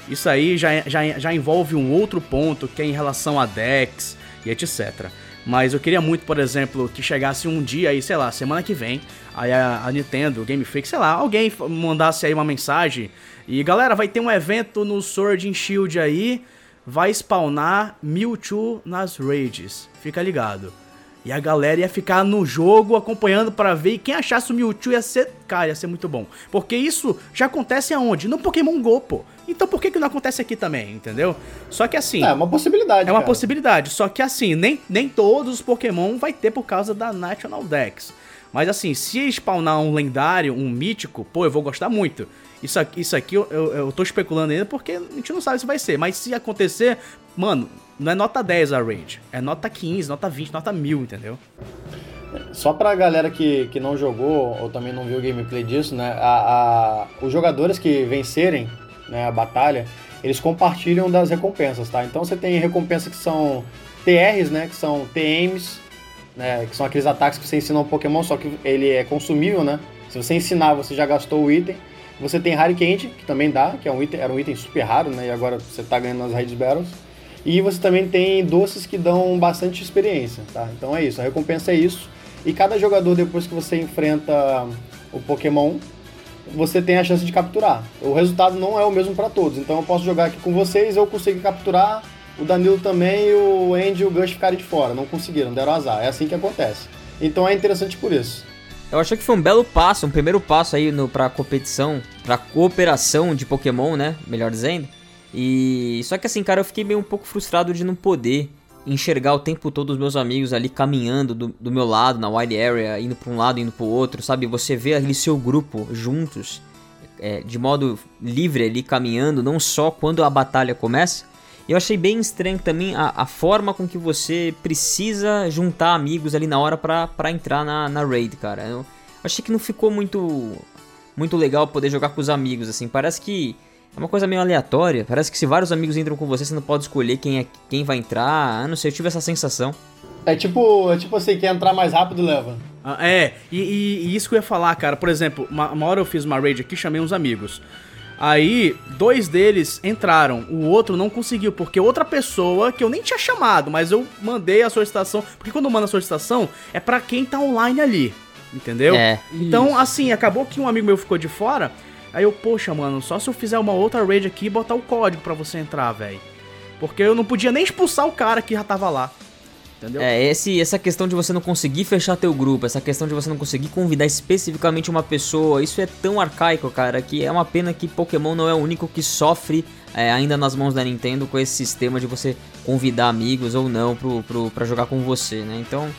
isso aí já, já, já envolve um outro ponto, que é em relação a Dex e etc. Mas eu queria muito, por exemplo, que chegasse um dia aí, sei lá, semana que vem, aí a, a Nintendo, Game Freak, sei lá, alguém mandasse aí uma mensagem e galera, vai ter um evento no Sword and Shield aí, vai spawnar Mewtwo nas raids. Fica ligado. E a galera ia ficar no jogo acompanhando para ver e quem achasse o Mewtwo ia ser, cara, ia ser muito bom. Porque isso já acontece aonde? No Pokémon Go, pô. Então por que que não acontece aqui também, entendeu? Só que assim... É uma possibilidade, É uma cara. possibilidade, só que assim, nem, nem todos os Pokémon vai ter por causa da National Dex. Mas assim, se spawnar um lendário, um mítico, pô, eu vou gostar muito. Isso aqui, isso aqui eu, eu, eu tô especulando ainda porque a gente não sabe se vai ser. Mas se acontecer, mano, não é nota 10 a range. É nota 15, nota 20, nota 1000, entendeu? Só pra galera que, que não jogou ou também não viu o gameplay disso, né? A, a, os jogadores que vencerem né, a batalha, eles compartilham das recompensas, tá? Então você tem recompensas que são TRs, né, que são TMs, né, que são aqueles ataques que você ensina um Pokémon, só que ele é consumível, né? Se você ensinar, você já gastou o item. Você tem Candy, que também dá, que é um item, era um item super raro, né? E agora você tá ganhando nas Raids Battles. E você também tem doces que dão bastante experiência, tá? Então é isso, a recompensa é isso. E cada jogador, depois que você enfrenta o Pokémon, você tem a chance de capturar. O resultado não é o mesmo para todos, então eu posso jogar aqui com vocês, eu consigo capturar, o Danilo também e o Andy e o Gus ficarem de fora. Não conseguiram, deram azar. É assim que acontece. Então é interessante por isso. Eu achei que foi um belo passo, um primeiro passo aí pra competição, pra cooperação de Pokémon, né? Melhor dizendo. E. Só que assim, cara, eu fiquei meio um pouco frustrado de não poder enxergar o tempo todo os meus amigos ali caminhando do, do meu lado, na wide area, indo pra um lado, indo pro outro, sabe? Você vê ali seu grupo juntos, é, de modo livre ali, caminhando, não só quando a batalha começa. Eu achei bem estranho também a, a forma com que você precisa juntar amigos ali na hora pra entrar na, na raid, cara. Eu achei que não ficou muito, muito legal poder jogar com os amigos, assim. Parece que é uma coisa meio aleatória. Parece que se vários amigos entram com você, você não pode escolher quem é quem vai entrar. Ah, não sei, eu tive essa sensação. É tipo, é tipo assim, quem entrar mais rápido leva. Ah, é, e, e, e, isso que eu ia falar, cara. Por exemplo, uma, uma hora eu fiz uma raid aqui, chamei uns amigos. Aí, dois deles entraram, o outro não conseguiu, porque outra pessoa que eu nem tinha chamado, mas eu mandei a solicitação, porque quando manda a solicitação é para quem tá online ali, entendeu? É. Então, assim, acabou que um amigo meu ficou de fora, Aí eu, poxa, mano, só se eu fizer uma outra raid aqui e botar o código para você entrar, velho. Porque eu não podia nem expulsar o cara que já tava lá. Entendeu? É, esse, essa questão de você não conseguir fechar teu grupo, essa questão de você não conseguir convidar especificamente uma pessoa, isso é tão arcaico, cara, que é uma pena que Pokémon não é o único que sofre é, ainda nas mãos da Nintendo com esse sistema de você convidar amigos ou não pro, pro, pra jogar com você, né? Então,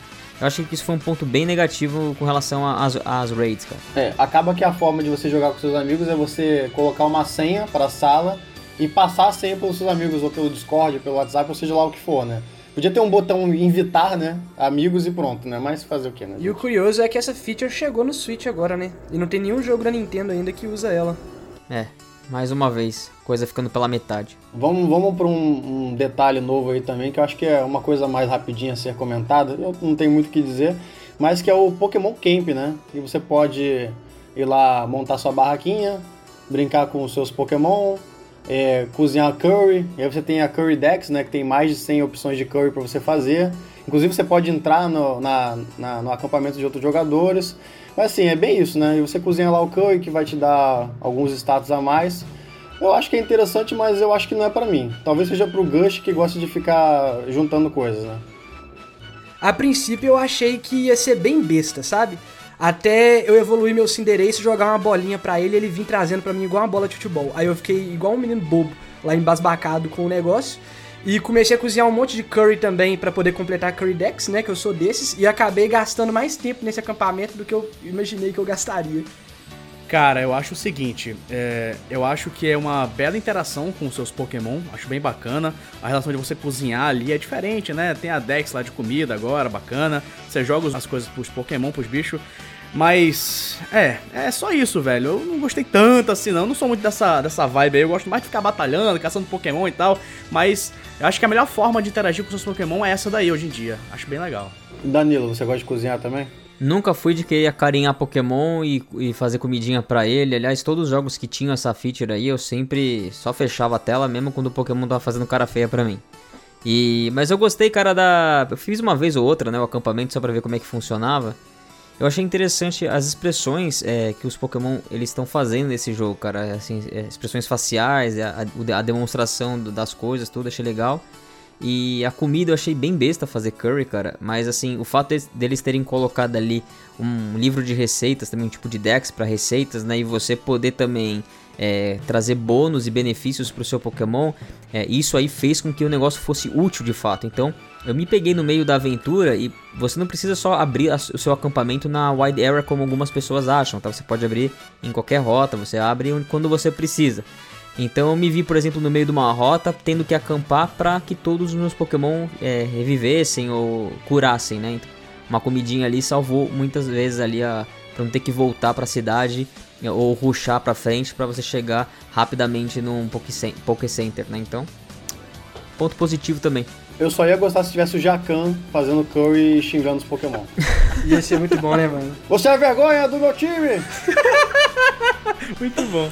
eu acho que isso foi um ponto bem negativo com relação às, às raids, cara. É, acaba que a forma de você jogar com seus amigos é você colocar uma senha para a sala e passar a senha pelos seus amigos, ou pelo Discord, ou pelo WhatsApp, ou seja lá o que for, né? Podia ter um botão invitar, né? Amigos e pronto, né? Mas fazer o quê, né? E o curioso é que essa feature chegou no Switch agora, né? E não tem nenhum jogo da Nintendo ainda que usa ela. É, mais uma vez, coisa ficando pela metade. Vamos, vamos para um, um, detalhe novo aí também, que eu acho que é uma coisa mais rapidinha a ser comentada, eu não tenho muito o que dizer, mas que é o Pokémon Camp, né? E você pode ir lá montar sua barraquinha, brincar com os seus Pokémon, é, cozinhar curry, e aí você tem a Curry Dex, né, que tem mais de 100 opções de curry para você fazer. Inclusive você pode entrar no, na, na, no acampamento de outros jogadores. Mas assim, é bem isso, né? E você cozinha lá o curry que vai te dar alguns status a mais. Eu acho que é interessante, mas eu acho que não é para mim. Talvez seja pro Gush que gosta de ficar juntando coisas, né? A princípio eu achei que ia ser bem besta, sabe? Até eu evoluir meu Cinderace, jogar uma bolinha para ele, ele vir trazendo para mim igual uma bola de futebol. Aí eu fiquei igual um menino bobo, lá embasbacado com o negócio. E comecei a cozinhar um monte de curry também para poder completar Curry Dex, né? Que eu sou desses. E acabei gastando mais tempo nesse acampamento do que eu imaginei que eu gastaria. Cara, eu acho o seguinte, é, eu acho que é uma bela interação com os seus Pokémon, acho bem bacana. A relação de você cozinhar ali é diferente, né? Tem a Dex lá de comida agora, bacana. Você joga as coisas pros Pokémon, pros bichos. Mas, é, é só isso, velho. Eu não gostei tanto assim, não. Eu não sou muito dessa, dessa vibe aí. Eu gosto mais de ficar batalhando, caçando Pokémon e tal. Mas eu acho que a melhor forma de interagir com seus Pokémon é essa daí hoje em dia. Acho bem legal. Danilo, você gosta de cozinhar também? Nunca fui de querer acarinhar Pokémon e, e fazer comidinha para ele. Aliás, todos os jogos que tinham essa feature aí, eu sempre só fechava a tela mesmo quando o Pokémon tava fazendo cara feia pra mim. E, mas eu gostei, cara, da. Eu fiz uma vez ou outra, né? O acampamento só pra ver como é que funcionava. Eu achei interessante as expressões é, que os Pokémon eles estão fazendo nesse jogo, cara. Assim, é, expressões faciais, a, a, demonstração das coisas, tudo, achei legal. E a comida eu achei bem besta fazer curry, cara. Mas assim, o fato deles terem colocado ali um livro de receitas, também um tipo de dex para receitas, né? E você poder também é, trazer bônus e benefícios para o seu Pokémon, é, isso aí fez com que o negócio fosse útil de fato. Então, eu me peguei no meio da aventura e você não precisa só abrir o seu acampamento na wide area como algumas pessoas acham, tá? Você pode abrir em qualquer rota, você abre quando você precisa. Então eu me vi, por exemplo, no meio de uma rota tendo que acampar para que todos os meus Pokémon é, revivessem ou curassem, né? Então, uma comidinha ali salvou muitas vezes ali a para não ter que voltar para a cidade ou ruxar pra frente para você chegar rapidamente num Poké Center, né? Então, ponto positivo também. Eu só ia gostar se tivesse o Jacan fazendo curry e xingando os Pokémon. ia ser muito bom, né, mano? Você é vergonha do meu time! muito bom.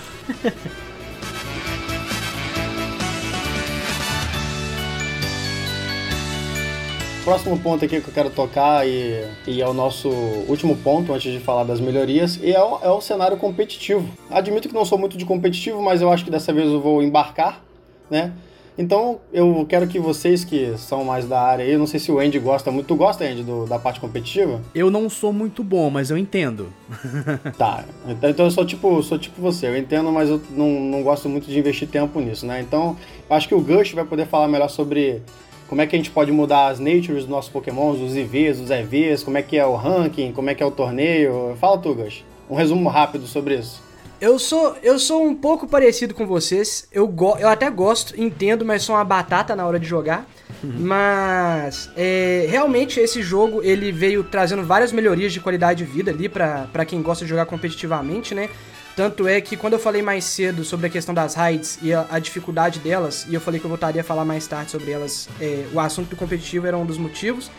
Próximo ponto aqui que eu quero tocar e, e é o nosso último ponto antes de falar das melhorias e é o, é o cenário competitivo. Admito que não sou muito de competitivo, mas eu acho que dessa vez eu vou embarcar, né? Então eu quero que vocês que são mais da área aí, eu não sei se o Andy gosta muito. Tu gosta, Andy, do, da parte competitiva? Eu não sou muito bom, mas eu entendo. tá. Então eu sou tipo, sou tipo você, eu entendo, mas eu não, não gosto muito de investir tempo nisso, né? Então eu acho que o Gush vai poder falar melhor sobre como é que a gente pode mudar as natures dos nossos pokémons, os IVs, os EVs, como é que é o ranking, como é que é o torneio. Fala tu, Gus. Um resumo rápido sobre isso. Eu sou, eu sou um pouco parecido com vocês. Eu, go, eu até gosto, entendo, mas sou uma batata na hora de jogar. Uhum. Mas é, realmente esse jogo ele veio trazendo várias melhorias de qualidade de vida ali para quem gosta de jogar competitivamente, né? Tanto é que quando eu falei mais cedo sobre a questão das raids e a, a dificuldade delas, e eu falei que eu voltaria a falar mais tarde sobre elas, é, o assunto do competitivo era um dos motivos.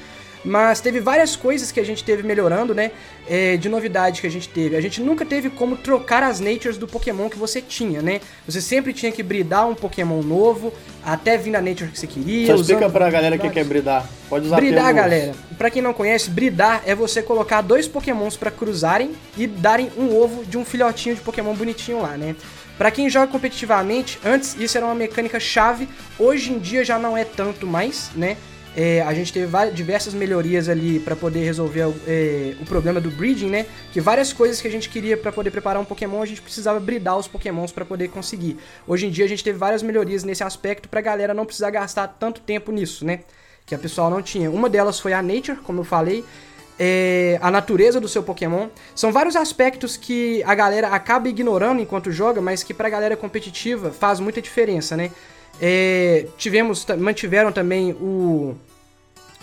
Mas teve várias coisas que a gente teve melhorando, né? É, de novidade que a gente teve. A gente nunca teve como trocar as natures do Pokémon que você tinha, né? Você sempre tinha que bridar um Pokémon novo, até vir na nature que você queria. Só explica pra galera que quer bridar. Pode usar Bridar, termos... galera. Pra quem não conhece, bridar é você colocar dois Pokémons para cruzarem e darem um ovo de um filhotinho de Pokémon bonitinho lá, né? Para quem joga competitivamente, antes isso era uma mecânica chave, hoje em dia já não é tanto mais, né? É, a gente teve várias, diversas melhorias ali para poder resolver é, o problema do breeding, né? Que várias coisas que a gente queria para poder preparar um Pokémon, a gente precisava bridar os Pokémons para poder conseguir. Hoje em dia a gente teve várias melhorias nesse aspecto pra galera não precisar gastar tanto tempo nisso, né? Que a pessoal não tinha. Uma delas foi a Nature, como eu falei. É, a natureza do seu Pokémon. São vários aspectos que a galera acaba ignorando enquanto joga, mas que pra galera competitiva faz muita diferença, né? É, tivemos, mantiveram também o,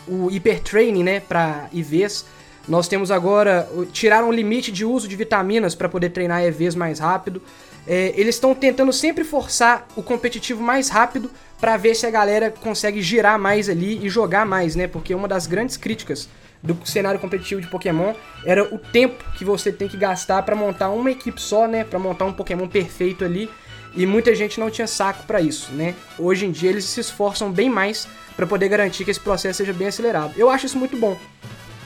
o hipertraining, né, para IVs. Nós temos agora, tiraram o limite de uso de vitaminas para poder treinar EVs mais rápido. É, eles estão tentando sempre forçar o competitivo mais rápido para ver se a galera consegue girar mais ali e jogar mais, né? Porque uma das grandes críticas do cenário competitivo de Pokémon era o tempo que você tem que gastar para montar uma equipe só, né? Para montar um Pokémon perfeito ali e muita gente não tinha saco para isso, né? Hoje em dia eles se esforçam bem mais para poder garantir que esse processo seja bem acelerado. Eu acho isso muito bom.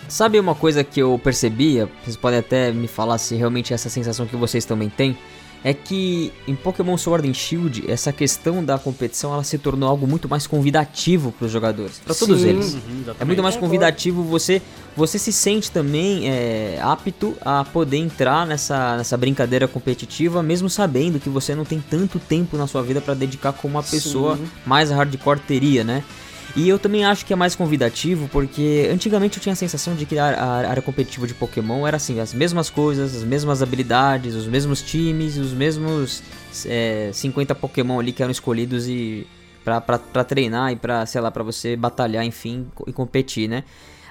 Sabe uma coisa que eu percebia? Vocês podem até me falar se realmente é essa sensação que vocês também têm é que em Pokémon Sword and Shield essa questão da competição ela se tornou algo muito mais convidativo para os jogadores, para todos Sim, eles. Uhum, é muito mais convidativo. Você você se sente também é, apto a poder entrar nessa, nessa brincadeira competitiva, mesmo sabendo que você não tem tanto tempo na sua vida para dedicar como uma pessoa Sim. mais hardcore teria, né? E eu também acho que é mais convidativo, porque antigamente eu tinha a sensação de que a, a área competitiva de Pokémon era assim, as mesmas coisas, as mesmas habilidades, os mesmos times, os mesmos é, 50 Pokémon ali que eram escolhidos e pra, treinar e pra, sei lá, pra você batalhar, enfim, e competir, né?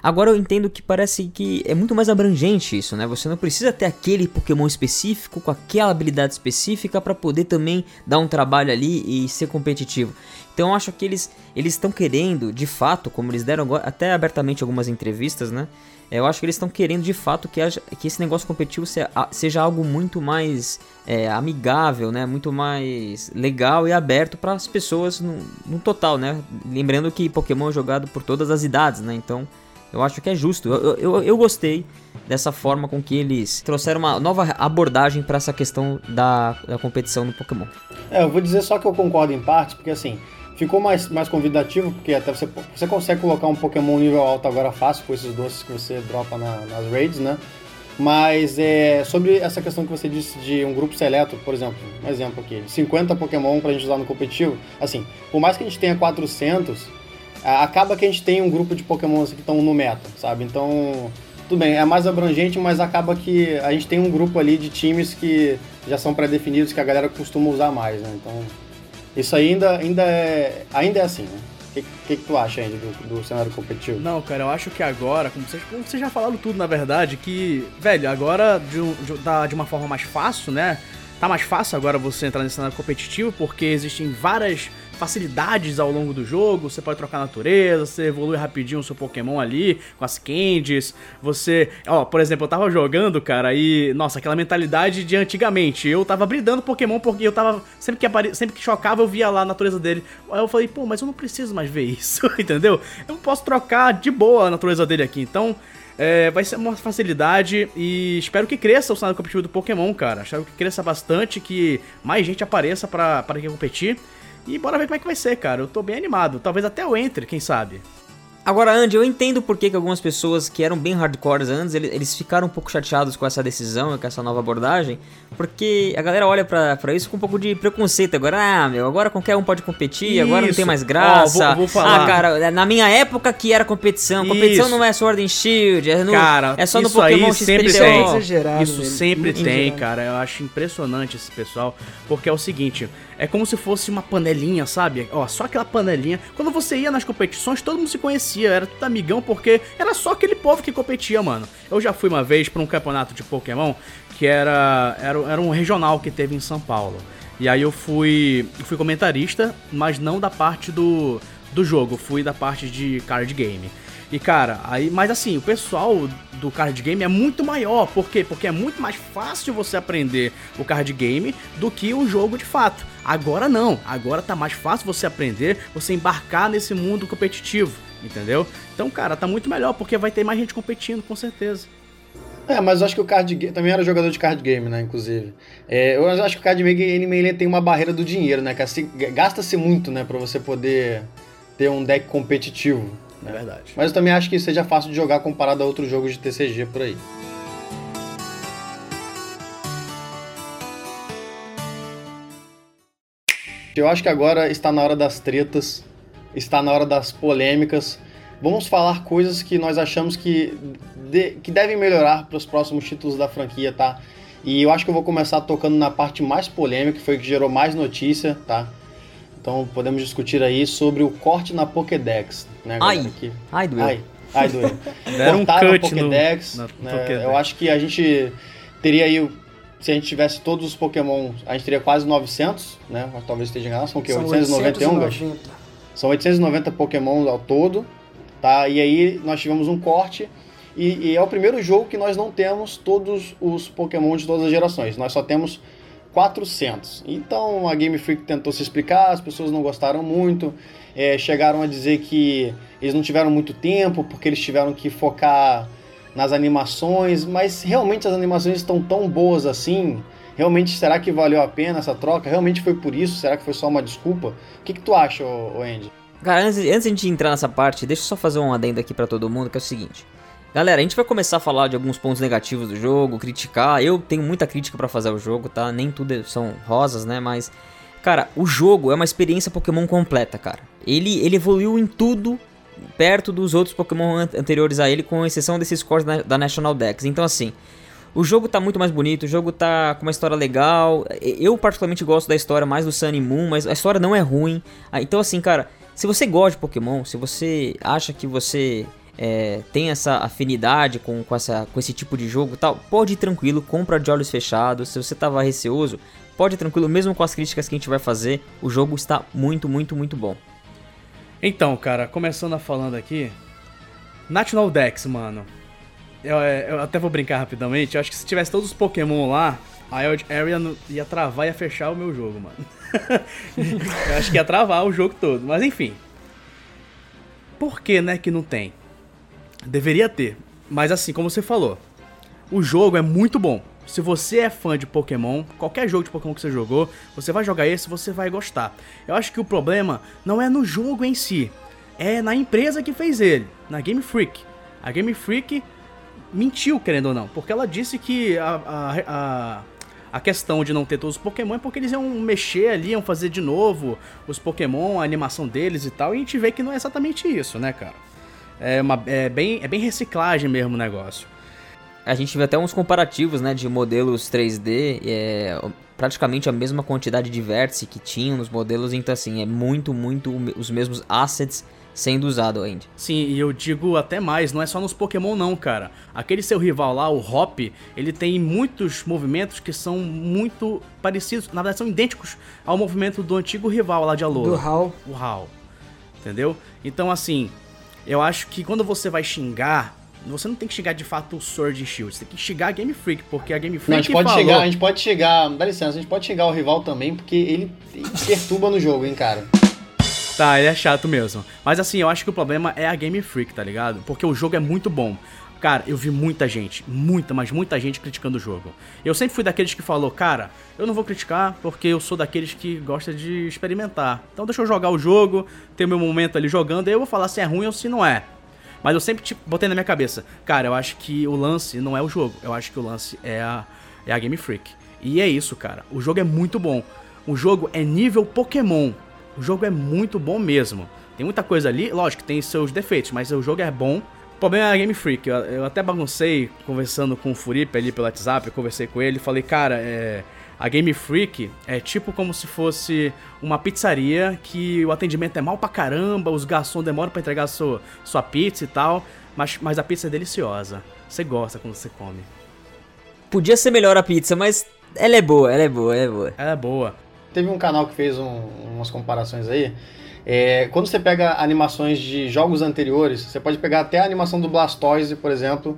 Agora eu entendo que parece que é muito mais abrangente isso, né? Você não precisa ter aquele Pokémon específico com aquela habilidade específica para poder também dar um trabalho ali e ser competitivo. Então acho que eles eles estão querendo, de fato, como eles deram até abertamente algumas entrevistas, né? Eu acho que eles estão querendo de fato que, haja, que esse negócio competitivo seja, seja algo muito mais é, amigável, né? Muito mais legal e aberto para as pessoas no, no, total, né? Lembrando que Pokémon é jogado por todas as idades, né? Então eu acho que é justo. Eu, eu, eu gostei dessa forma com que eles trouxeram uma nova abordagem para essa questão da, da competição no Pokémon. É, eu vou dizer só que eu concordo em partes, porque assim, ficou mais, mais convidativo, porque até você, você consegue colocar um Pokémon nível alto agora fácil com esses doces que você dropa na, nas raids, né? Mas é, sobre essa questão que você disse de um grupo seleto, por exemplo, um exemplo aqui, de 50 Pokémon pra gente usar no competitivo, assim, por mais que a gente tenha 400, acaba que a gente tem um grupo de Pokémon que estão no meta, sabe? Então, tudo bem, é mais abrangente, mas acaba que a gente tem um grupo ali de times que já são pré-definidos, que a galera costuma usar mais, né? Então, isso ainda, ainda, é, ainda é assim, né? que, que, que tu acha, Andy, do, do, cenário competitivo? Não, cara, eu acho que agora, como vocês, como vocês já falaram tudo, na verdade, que, velho, agora de, de, de uma forma mais fácil, né? Tá mais fácil agora você entrar nesse cenário competitivo, porque existem várias facilidades ao longo do jogo. Você pode trocar natureza, você evolui rapidinho o seu Pokémon ali, com as candies. Você. Ó, por exemplo, eu tava jogando, cara, e. Nossa, aquela mentalidade de antigamente. Eu tava bridando Pokémon porque eu tava. Sempre que, apare... sempre que chocava, eu via lá a natureza dele. Aí eu falei, pô, mas eu não preciso mais ver isso, entendeu? Eu posso trocar de boa a natureza dele aqui. Então. É, vai ser uma facilidade e espero que cresça o cenário competitivo do Pokémon, cara. Espero que cresça bastante, que mais gente apareça para competir. E bora ver como é que vai ser, cara. Eu tô bem animado. Talvez até eu entre, quem sabe. Agora, Andy, eu entendo por que, que algumas pessoas que eram bem hardcores antes, eles ficaram um pouco chateados com essa decisão, com essa nova abordagem, porque a galera olha pra, isso com um pouco de preconceito. Agora, ah, meu, agora qualquer um pode competir, isso. agora não tem mais graça. Ó, vou, vou falar. Ah, cara, na minha época que era competição, competição isso. não é Sword and Shield, é, no, cara, é só no Pokémon aí sempre tem. Exagerado, isso sempre tem, cara. Eu acho impressionante esse pessoal, porque é o seguinte, é como se fosse uma panelinha, sabe? Ó, só aquela panelinha. Quando você ia nas competições, todo mundo se conhecia, era tudo amigão, porque era só aquele povo que competia, mano. Eu já fui uma vez para um campeonato de Pokémon que era, era, era um regional que teve em São Paulo. E aí eu fui, fui comentarista, mas não da parte do, do jogo, fui da parte de card game. E cara, aí, mas assim, o pessoal do card game é muito maior. Por quê? Porque é muito mais fácil você aprender o card game do que o jogo de fato. Agora não, agora tá mais fácil você aprender, você embarcar nesse mundo competitivo, entendeu? Então, cara, tá muito melhor porque vai ter mais gente competindo, com certeza. É, mas eu acho que o card game também era jogador de card game, né, inclusive. É, eu acho que o card game ele tem uma barreira do dinheiro, né, que gasta-se muito, né, para você poder ter um deck competitivo. É verdade. Mas eu também acho que seja fácil de jogar comparado a outros jogos de TCG por aí. Eu acho que agora está na hora das tretas, está na hora das polêmicas. Vamos falar coisas que nós achamos que, de, que devem melhorar para os próximos títulos da franquia, tá? E eu acho que eu vou começar tocando na parte mais polêmica, que foi que gerou mais notícia, tá? Então podemos discutir aí sobre o corte na Pokédex, né, galera? Ai, que... ai doeu. Ai, ai doeu. Deram um cut Pokédex, no, né, Pokédex. Eu acho que a gente teria aí, se a gente tivesse todos os Pokémon, a gente teria quase 900, né? Talvez esteja enganado, são o quê? São 891, 890. São 890 Pokémon ao todo, tá? E aí nós tivemos um corte e, e é o primeiro jogo que nós não temos todos os Pokémon de todas as gerações. Nós só temos 400. Então a Game Freak tentou se explicar, as pessoas não gostaram muito, é, chegaram a dizer que eles não tiveram muito tempo porque eles tiveram que focar nas animações, mas realmente as animações estão tão boas assim? Realmente será que valeu a pena essa troca? Realmente foi por isso? Será que foi só uma desculpa? O que, que tu acha, Andy? Cara, antes, antes de entrar nessa parte, deixa eu só fazer um adendo aqui para todo mundo, que é o seguinte. Galera, a gente vai começar a falar de alguns pontos negativos do jogo, criticar. Eu tenho muita crítica para fazer o jogo, tá? Nem tudo são rosas, né? Mas, cara, o jogo é uma experiência Pokémon completa, cara. Ele, ele evoluiu em tudo perto dos outros Pokémon anteriores a ele, com exceção desses cores da National Dex. Então, assim, o jogo tá muito mais bonito, o jogo tá com uma história legal. Eu, particularmente, gosto da história mais do Sun e Moon, mas a história não é ruim. Ah, então, assim, cara, se você gosta de Pokémon, se você acha que você é, tem essa afinidade com, com, essa, com esse tipo de jogo tal, pode ir tranquilo, compra de olhos fechados. Se você tava receoso, pode ir tranquilo, mesmo com as críticas que a gente vai fazer, o jogo está muito, muito, muito bom. Então, cara, começando a falando aqui, National Dex, mano. Eu, é, eu, até vou brincar rapidamente. Eu acho que se tivesse todos os Pokémon lá, a Area ia travar e ia fechar o meu jogo, mano. eu acho que ia travar o jogo todo. Mas enfim. Por que, né, que não tem? Deveria ter. Mas assim, como você falou, o jogo é muito bom. Se você é fã de Pokémon, qualquer jogo de Pokémon que você jogou, você vai jogar esse, você vai gostar. Eu acho que o problema não é no jogo em si, é na empresa que fez ele, na Game Freak. A Game Freak mentiu, querendo ou não, porque ela disse que a, a, a, a questão de não ter todos os Pokémon é porque eles iam mexer ali, iam fazer de novo os Pokémon, a animação deles e tal, e a gente vê que não é exatamente isso, né, cara? É, uma, é, bem, é bem reciclagem mesmo o negócio. A gente vê até uns comparativos, né, de modelos 3D, é, praticamente a mesma quantidade de vértice que tinham nos modelos, então assim, é muito, muito os mesmos assets sendo usado ainda. Sim, e eu digo até mais, não é só nos Pokémon não, cara. Aquele seu rival lá, o Hop, ele tem muitos movimentos que são muito parecidos, na verdade são idênticos ao movimento do antigo rival lá de Alola. Do HAL. O HAL. Entendeu? Então assim, eu acho que quando você vai xingar, você não tem que xingar de fato o Sword and Shield, você tem que xingar a Game Freak, porque a Game Freak Não, a gente pode falou... xingar, a gente pode xingar, dá licença, a gente pode xingar o rival também, porque ele perturba no jogo, hein, cara. Tá, ele é chato mesmo. Mas assim, eu acho que o problema é a Game Freak, tá ligado? Porque o jogo é muito bom. Cara, eu vi muita gente, muita, mas muita gente criticando o jogo. Eu sempre fui daqueles que falou, cara, eu não vou criticar porque eu sou daqueles que gosta de experimentar. Então deixa eu jogar o jogo, ter meu momento ali jogando, aí eu vou falar se é ruim ou se não é. Mas eu sempre tipo, botei na minha cabeça, cara, eu acho que o lance não é o jogo, eu acho que o lance é a, é a Game Freak. E é isso, cara. O jogo é muito bom. O jogo é nível Pokémon. O jogo é muito bom mesmo. Tem muita coisa ali, lógico tem seus defeitos, mas o jogo é bom. O problema é a Game Freak. Eu, eu até baguncei conversando com o Furipe ali pelo WhatsApp, eu conversei com ele, falei, cara, é, a Game Freak é tipo como se fosse uma pizzaria que o atendimento é mal pra caramba, os garçons demoram pra entregar sua, sua pizza e tal, mas, mas a pizza é deliciosa. Você gosta quando você come. Podia ser melhor a pizza, mas ela é boa, ela é boa, ela é boa. Ela é boa. Teve um canal que fez um, umas comparações aí. É, quando você pega animações de jogos anteriores, você pode pegar até a animação do Blastoise, por exemplo,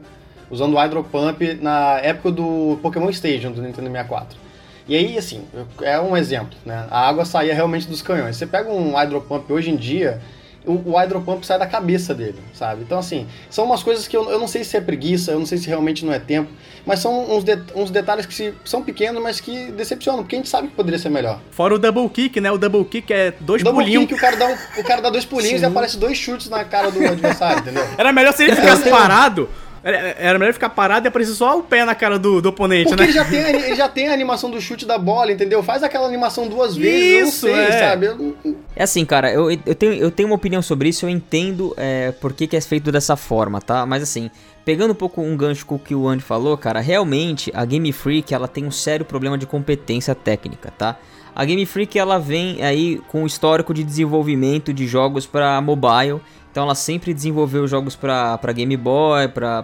usando o Hydro Pump na época do Pokémon Stadium do Nintendo 64. E aí, assim, é um exemplo, né? A água saía realmente dos canhões. Você pega um Hydro Pump hoje em dia, o, o Hydro Pump sai da cabeça dele, sabe? Então, assim, são umas coisas que eu, eu não sei se é preguiça, eu não sei se realmente não é tempo, mas são uns, de, uns detalhes que se, são pequenos, mas que decepcionam, porque a gente sabe que poderia ser melhor. Fora o double kick, né? O double kick é dois Double pulinhos. kick, o cara, dá um- o cara dá dois pulinhos e aparece dois chutes na cara do adversário, entendeu? Era melhor se ele ficasse parado. Era, melhor ficar parado e aparecer só o pé na cara do, do oponente, Porque né? ele já, tem, ele já tem a animação do chute da bola, entendeu? Faz aquela animação duas vezes, Isso, eu não sei, é. sabe? Eu É assim, cara, eu, eu, tenho, eu tenho uma opinião sobre isso, eu entendo é, por que, que é feito dessa forma, tá? Mas assim, pegando um pouco um gancho com o que o Andy falou, cara, realmente a Game Freak ela tem um sério problema de competência técnica, tá? A Game Freak ela vem aí com o histórico de desenvolvimento de jogos para mobile. Então ela sempre desenvolveu jogos pra Game Boy, pra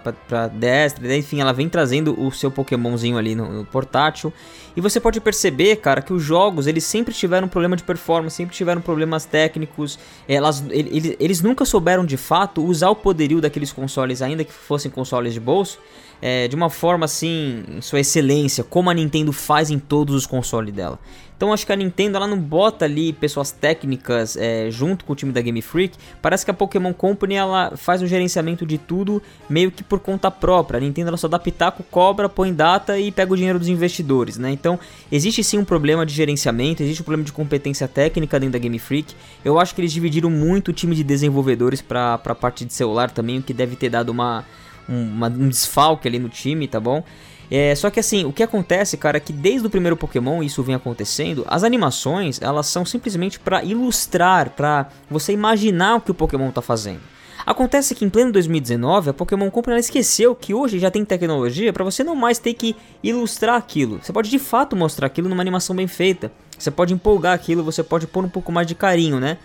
DS, 3DS, enfim, ela vem trazendo o seu Pokémonzinho ali no, no portátil. E você pode perceber, cara, que os jogos, eles sempre tiveram problema de performance, sempre tiveram problemas técnicos. Elas, eles, eles nunca souberam, de fato, usar o poderio daqueles consoles, ainda que fossem consoles de bolso, é, de uma forma, assim, sua excelência, como a Nintendo faz em todos os consoles dela. Então acho que a Nintendo ela não bota ali pessoas técnicas é, junto com o time da Game Freak. Parece que a Pokémon Company ela faz um gerenciamento de tudo meio que por conta própria. A Nintendo ela só dá pitaco, cobra, põe data e pega o dinheiro dos investidores, né? Então existe sim um problema de gerenciamento, existe um problema de competência técnica dentro da Game Freak. Eu acho que eles dividiram muito o time de desenvolvedores para a parte de celular também, o que deve ter dado uma, um, uma- um desfalque ali no time, tá bom? É, só que assim, o que acontece, cara, é que desde o primeiro Pokémon isso vem acontecendo, as animações, elas são simplesmente pra ilustrar, pra você imaginar o que o Pokémon tá fazendo. Acontece que em pleno 2019, a Pokémon Company esqueceu que hoje já tem tecnologia pra você não mais ter que ilustrar aquilo. Você pode de fato mostrar aquilo numa animação bem feita. Você pode empolgar aquilo, você pode pôr um pouco mais de carinho, né?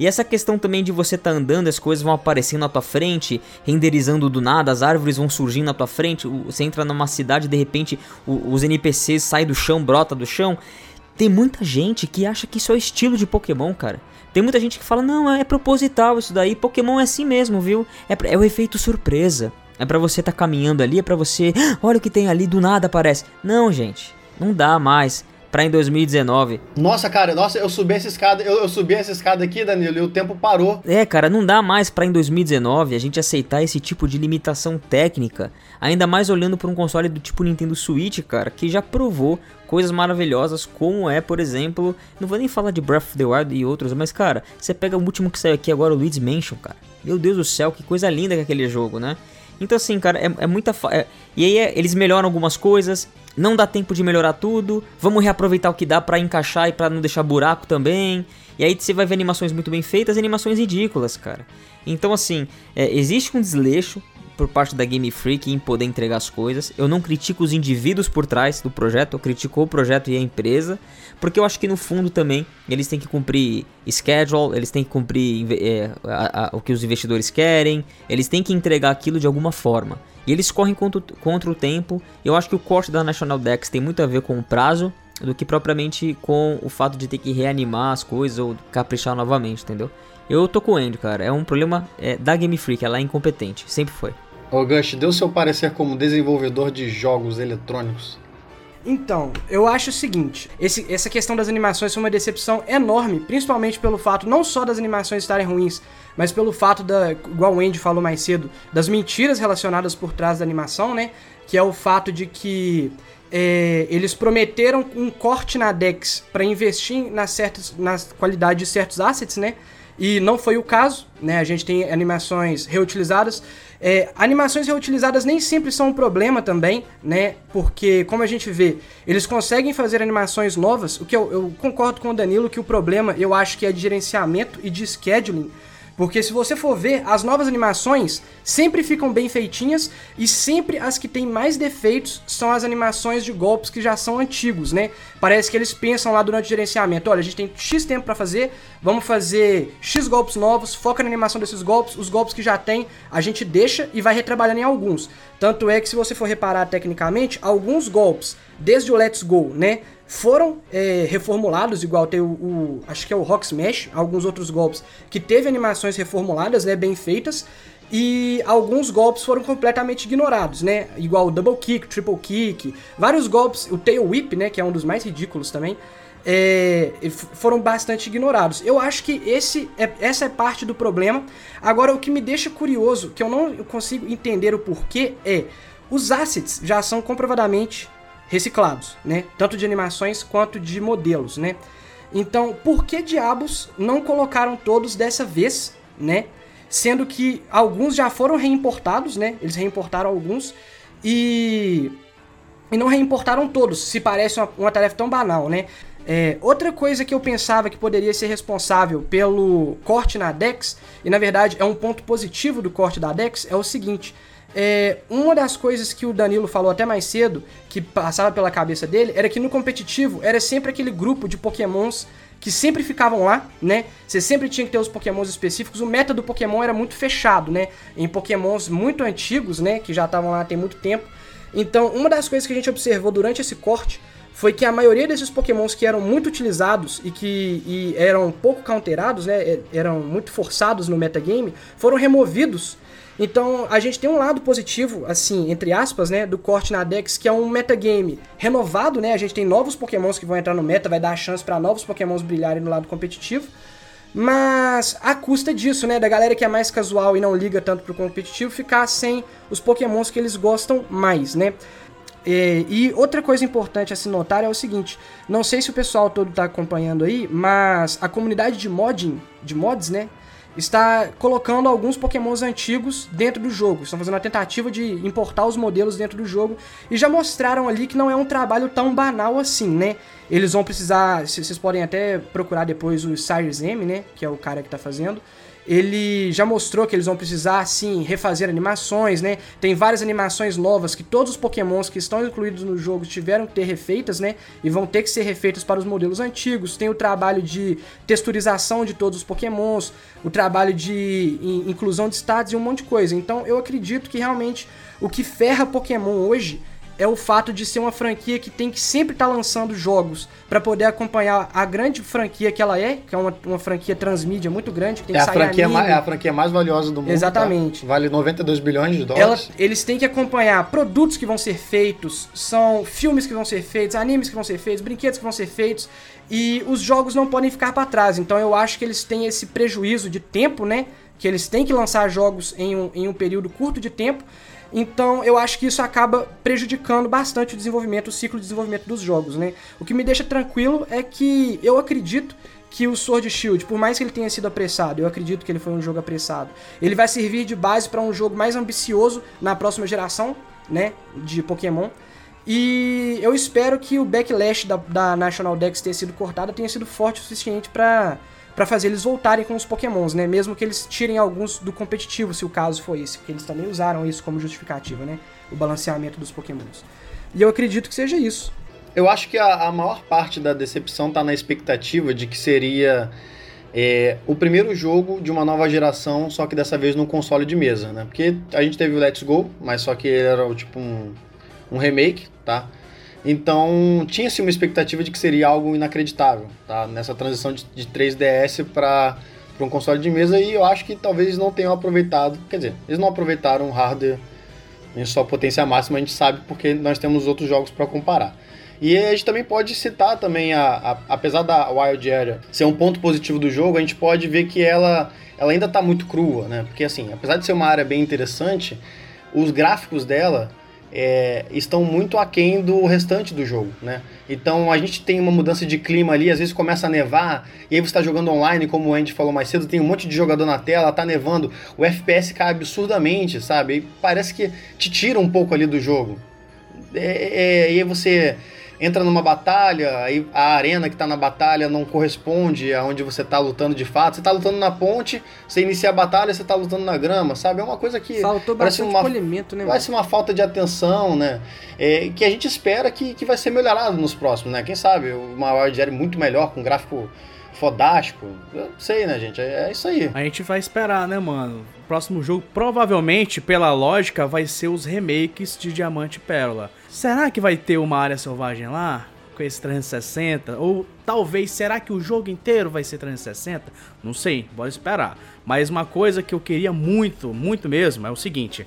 E essa questão também de você tá andando, as coisas vão aparecendo na tua frente, renderizando do nada, as árvores vão surgindo na tua frente, você entra numa cidade de repente os NPCs saem do chão, brota do chão. Tem muita gente que acha que isso é o estilo de Pokémon, cara. Tem muita gente que fala, não, é proposital isso daí, Pokémon é assim mesmo, viu? É, é o efeito surpresa. É pra você tá caminhando ali, é pra você, "Ah, olha o que tem ali, do nada aparece. Não, gente, não dá mais. Pra em 2019, Nossa, cara, nossa, eu subi essa escada, eu, eu subi essa escada aqui, Danilo, e o tempo parou. É, cara, não dá mais pra em 2019 a gente aceitar esse tipo de limitação técnica, ainda mais olhando para um console do tipo Nintendo Switch, cara, que já provou coisas maravilhosas, como é, por exemplo, não vou nem falar de Breath of the Wild e outros, mas cara, você pega o último que saiu aqui agora, o Luigi's Mansion, cara. Meu Deus do céu, que coisa linda que é aquele jogo, né? Então assim, cara, é, é muita é- e aí é- eles melhoram algumas coisas, não dá tempo de melhorar tudo, vamos reaproveitar o que dá pra encaixar e pra não deixar buraco também. E aí você vai ver animações muito bem feitas e animações ridículas, cara. Então, assim, é, existe um desleixo por parte da Game Freak em poder entregar as coisas. Eu não critico os indivíduos por trás do projeto, eu critico o projeto e a empresa, porque eu acho que no fundo também eles têm que cumprir schedule, eles têm que cumprir é, a, a, o que os investidores querem, eles têm que entregar aquilo de alguma forma. E eles correm contra, contra o tempo. Eu acho que o corte da National Dex tem muito a ver com o prazo do que propriamente com o fato de ter que reanimar as coisas ou caprichar novamente, entendeu? Eu tô com o Andy, cara. É um problema é, da Game Freak, ela é incompetente, sempre foi. Ô Gush, deu seu parecer como desenvolvedor de jogos eletrônicos? Então, eu acho o seguinte: esse, essa questão das animações foi uma decepção enorme, principalmente pelo fato não só das animações estarem ruins, mas pelo fato da, igual o Andy falou mais cedo, das mentiras relacionadas por trás da animação, né? Que é o fato de que é, eles prometeram um corte na Dex para investir na, certas, na qualidade de certos assets, né? E não foi o caso, né? A gente tem animações reutilizadas. É, animações reutilizadas nem sempre são um problema também, né? Porque, como a gente vê, eles conseguem fazer animações novas. O que eu, eu concordo com o Danilo que o problema eu acho que é de gerenciamento e de scheduling porque se você for ver, as novas animações sempre ficam bem feitinhas e sempre as que têm mais defeitos são as animações de golpes que já são antigos, né? Parece que eles pensam lá durante o gerenciamento, olha, a gente tem X tempo para fazer, vamos fazer X golpes novos, foca na animação desses golpes, os golpes que já tem, a gente deixa e vai retrabalhando em alguns. Tanto é que se você for reparar tecnicamente, alguns golpes, desde o Let's Go, né? Foram é, reformulados, igual tem o, o, acho que é o Rock Smash, alguns outros golpes que teve animações reformuladas, né, bem feitas, e alguns golpes foram completamente ignorados, né, igual o Double Kick, Triple Kick, vários golpes, o Tail Whip, né, que é um dos mais ridículos também, é, foram bastante ignorados. Eu acho que esse é, essa é parte do problema. Agora, o que me deixa curioso, que eu não consigo entender o porquê, é os assets já são comprovadamente reciclados, né? Tanto de animações quanto de modelos, né? Então, por que diabos não colocaram todos dessa vez, né? Sendo que alguns já foram reimportados, né? Eles reimportaram alguns e e não reimportaram todos. Se parece uma, uma tarefa tão banal, né? É, outra coisa que eu pensava que poderia ser responsável pelo corte na Dex, e na verdade é um ponto positivo do corte da Dex, é o seguinte: é, uma das coisas que o Danilo falou até mais cedo, que passava pela cabeça dele, era que no competitivo era sempre aquele grupo de pokémons que sempre ficavam lá, né? Você sempre tinha que ter os pokémons específicos. O meta do pokémon era muito fechado, né? Em pokémons muito antigos, né? Que já estavam lá tem muito tempo. Então, uma das coisas que a gente observou durante esse corte foi que a maioria desses pokémons que eram muito utilizados e que e eram pouco counterados, né? Eram muito forçados no metagame, foram removidos então, a gente tem um lado positivo, assim, entre aspas, né, do corte na Dex, que é um metagame renovado, né? A gente tem novos pokémons que vão entrar no meta, vai dar a chance para novos pokémons brilharem no lado competitivo. Mas a custa disso, né, da galera que é mais casual e não liga tanto pro competitivo, ficar sem os pokémons que eles gostam mais, né? E, e, outra coisa importante a se notar é o seguinte: não sei se o pessoal todo tá acompanhando aí, mas a comunidade de modding, de mods, né? Está colocando alguns pokémons antigos dentro do jogo. Estão fazendo a tentativa de importar os modelos dentro do jogo e já mostraram ali que não é um trabalho tão banal assim, né? Eles vão precisar, vocês podem até procurar depois o Cyrus M, né, que é o cara que está fazendo ele já mostrou que eles vão precisar, sim, refazer animações, né? Tem várias animações novas que todos os pokémons que estão incluídos no jogo tiveram que ter refeitas, né? E vão ter que ser refeitas para os modelos antigos. Tem o trabalho de texturização de todos os pokémons, o trabalho de inclusão de status e um monte de coisa. Então eu acredito que realmente o que ferra Pokémon hoje é o fato de ser uma franquia que tem que sempre estar tá lançando jogos para poder acompanhar a grande franquia que ela é, que é uma, uma franquia transmídia muito grande, que tem é que sair a franquia anime. É a franquia mais valiosa do mundo. Tá? Exatamente. Tá? Vale 92 bilhões de dólares. Ela, eles têm que acompanhar produtos que vão ser feitos, são filmes que vão ser feitos, animes que vão ser feitos, brinquedos que vão ser feitos, e os jogos não podem ficar para trás. Então eu acho que eles têm esse prejuízo de tempo, né? Que eles têm que lançar jogos em um, em um período curto de tempo então eu acho que isso acaba prejudicando bastante o desenvolvimento, o ciclo de desenvolvimento dos jogos, né? O que me deixa tranquilo é que eu acredito que o Sword Shield, por mais que ele tenha sido apressado, eu acredito que ele foi um jogo apressado, ele vai servir de base para um jogo mais ambicioso na próxima geração, né, de Pokémon. E eu espero que o backlash da, da National Dex ter sido cortado tenha sido forte o suficiente para para fazer eles voltarem com os pokémons, né? Mesmo que eles tirem alguns do competitivo, se o caso for esse, porque eles também usaram isso como justificativa, né? O balanceamento dos pokémons. E eu acredito que seja isso. Eu acho que a, a maior parte da decepção tá na expectativa de que seria é, o primeiro jogo de uma nova geração, só que dessa vez num console de mesa, né? Porque a gente teve o Let's Go, mas só que ele era tipo um, um remake, tá? Então tinha-se uma expectativa de que seria algo inacreditável, tá? Nessa transição de, de 3DS para um console de mesa e eu acho que talvez eles não tenham aproveitado, quer dizer, eles não aproveitaram o hardware em sua potência máxima, a gente sabe porque nós temos outros jogos para comparar. E a gente também pode citar também, a, a, apesar da Wild Area ser um ponto positivo do jogo, a gente pode ver que ela, ela ainda está muito crua, né? Porque assim, apesar de ser uma área bem interessante, os gráficos dela é, estão muito aquém do restante do jogo, né? Então a gente tem uma mudança de clima ali, às vezes começa a nevar, e aí você está jogando online, como o Andy falou mais cedo, tem um monte de jogador na tela, tá nevando, o FPS cai absurdamente, sabe? E parece que te tira um pouco ali do jogo. É, é, e aí você entra numa batalha, aí a arena que tá na batalha não corresponde aonde você tá lutando de fato. Você tá lutando na ponte, você inicia a batalha, você tá lutando na grama, sabe? É uma coisa que. Faltou parece uma, polimento, né? Parece uma falta de atenção, né? É, que a gente espera que, que vai ser melhorado nos próximos, né? Quem sabe? Uma Wild muito melhor, com gráfico fodástico. Eu sei, né, gente? É, é isso aí. A gente vai esperar, né, mano? O próximo jogo, provavelmente, pela lógica, vai ser os remakes de Diamante e Pérola. Será que vai ter uma área selvagem lá? Com esse 360? Ou talvez, será que o jogo inteiro vai ser 360? Não sei, bora esperar. Mas uma coisa que eu queria muito, muito mesmo, é o seguinte.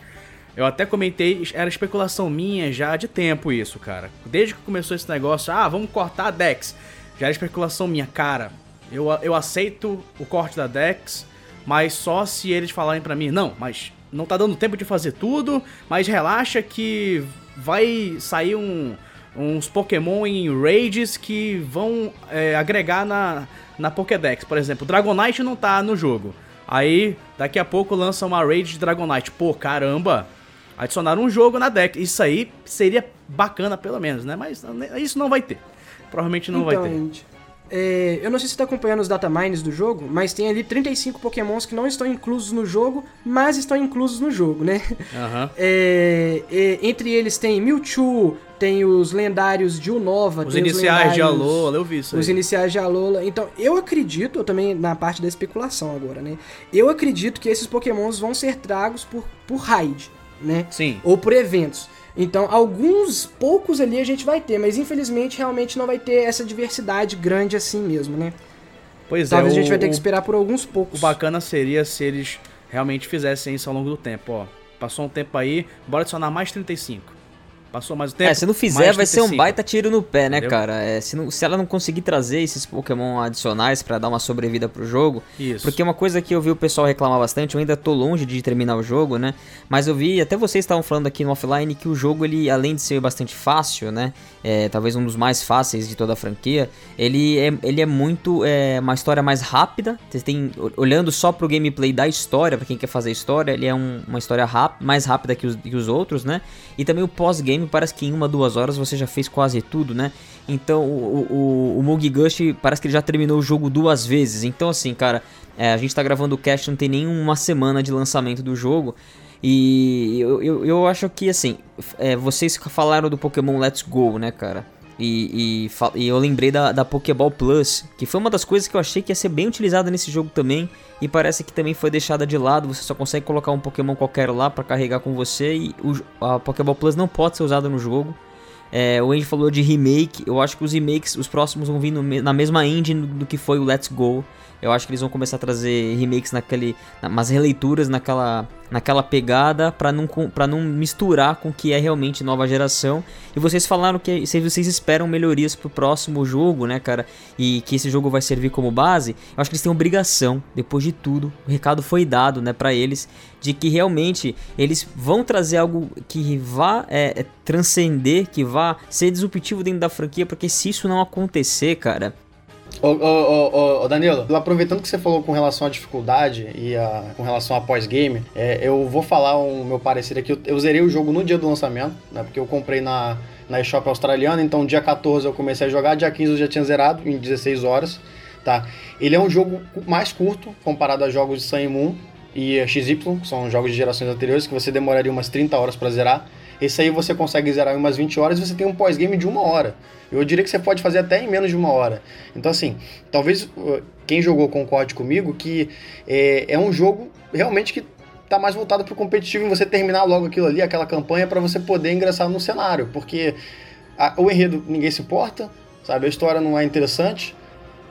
Eu até comentei, era especulação minha já de tempo isso, cara. Desde que começou esse negócio, ah, vamos cortar a Dex. Já era especulação minha, cara. Eu, eu aceito o corte da Dex, mas só se eles falarem para mim, não, mas não tá dando tempo de fazer tudo, mas relaxa que vai sair um, uns Pokémon em raids que vão é, agregar na, na Pokédex. Por exemplo, Dragonite não tá no jogo. Aí, daqui a pouco lança uma raid de Dragonite. Pô, caramba! Adicionaram um jogo na deck. Isso aí seria bacana, pelo menos, né? Mas isso não vai ter. Provavelmente não então, vai ter. Gente, é, eu não sei se você tá acompanhando os datamines do jogo, mas tem ali 35 pokémons que não estão inclusos no jogo, mas estão inclusos no jogo, né? Uhum. É, é, entre eles tem Mewtwo, tem os lendários de Unova, os iniciais os de Alola, eu vi isso aí. Os iniciais de Alola. Então, eu acredito, eu também na parte da especulação agora, né? Eu acredito que esses pokémons vão ser tragos por, por raid, né? Sim. Ou por eventos. Então, alguns poucos ali a gente vai ter, mas infelizmente realmente não vai ter essa diversidade grande assim mesmo, né? Pois Talvez é, a gente vai ter o- que esperar por alguns O poucos. bacana seria se eles realmente fizessem isso ao longo do tempo, ó. Passou um tempo aí, bora adicionar mais 35. Passou mais um tempo. É, se não fizer, vai ser um 35. baita tiro no pé, né, Entendeu? cara? É, se, não- se ela não conseguir trazer esses Pokémon adicionais pra dar uma sobrevida pro jogo. Isso. Porque uma coisa que eu vi o pessoal reclamar bastante, eu ainda tô longe de terminar o jogo, né? Mas eu vi, até vocês estavam falando aqui no offline, que o jogo, ele, além de ser bastante fácil, né? É, talvez um dos mais fáceis de toda a franquia, ele é, ele é muito. É, uma história mais rápida. Você tem. Olhando só pro gameplay da história, pra quem quer fazer história, ele é um- uma história mais rápida que os, que os outros, né? E também o pós-game parece que em uma, duas horas você já fez quase tudo, né? Então o, o, o parece que ele já terminou o jogo duas vezes. Então, assim, cara, é, a gente tá gravando o cast, não tem nem uma semana de lançamento do jogo. E eu, eu, eu acho que, assim, é, vocês falaram do Pokémon Let's Go, né, cara? E, e, e eu lembrei da, da Pokéball Plus, que foi uma das coisas que eu achei que ia ser bem utilizada nesse jogo também. E parece que também foi deixada de lado. Você só consegue colocar um Pokémon qualquer lá pra carregar com você. E o, a Pokéball Plus não pode ser usada no jogo. É, o Andy falou de remake. Eu acho que os remakes, os próximos vão vir no na mesma engine do que foi o Let's Go. Eu acho que eles vão começar a trazer remakes naquele. na- umas releituras naquela, naquela pegada pra não, pra não misturar com o que é realmente nova geração. E vocês falaram que vocês esperam melhorias pro próximo jogo, né, cara? E que esse jogo vai servir como base. Eu acho que eles têm obrigação, depois de tudo. O recado foi dado, né, pra eles. De que realmente eles vão trazer algo que vá é, é, transcender, que vá ser disruptivo dentro da franquia. Porque se isso não acontecer, cara. Ô, ô, ô, ô, Danilo, aproveitando que você falou com relação à dificuldade e a- com relação a pós-game, é, eu vou falar o meu parecer aqui. Eu, eu zerei o jogo no dia do lançamento, né? Porque eu comprei na, na eShop australiana, então dia 14 eu comecei a jogar, dia 15 eu já tinha zerado, em 16 horas. tá? Ele é um jogo mais curto comparado a jogos de Sun e Moon e XY, que são jogos de gerações anteriores, que você demoraria umas 30 horas para zerar. Esse aí você consegue zerar em umas 20 horas e você tem um pós-game de uma hora. Eu diria que você pode fazer até em menos de uma hora. Então, assim, talvez uh, quem jogou concorde comigo que é, é um jogo realmente que tá mais voltado pro competitivo em você terminar logo aquilo ali, aquela campanha, para você poder ingressar no cenário. Porque a, o enredo ninguém se importa, sabe? A história não é interessante.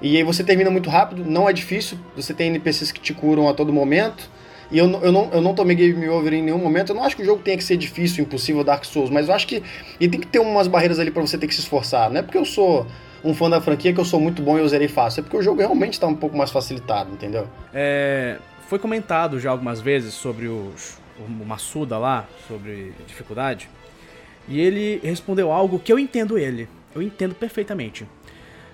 E aí você termina muito rápido, não é difícil, você tem NPCs que te curam a todo momento. E eu, eu, não, eu não tomei game over em nenhum momento. Eu não acho que o jogo tenha que ser difícil, impossível, Dark Souls, mas eu acho que ele tem que ter umas barreiras ali para você ter que se esforçar. Não é porque eu sou um fã da franquia que eu sou muito bom e eu zerei fácil. É porque o jogo realmente está um pouco mais facilitado, entendeu? É, foi comentado já algumas vezes sobre os, o Massuda lá, sobre dificuldade. E ele respondeu algo que eu entendo ele. Eu entendo perfeitamente.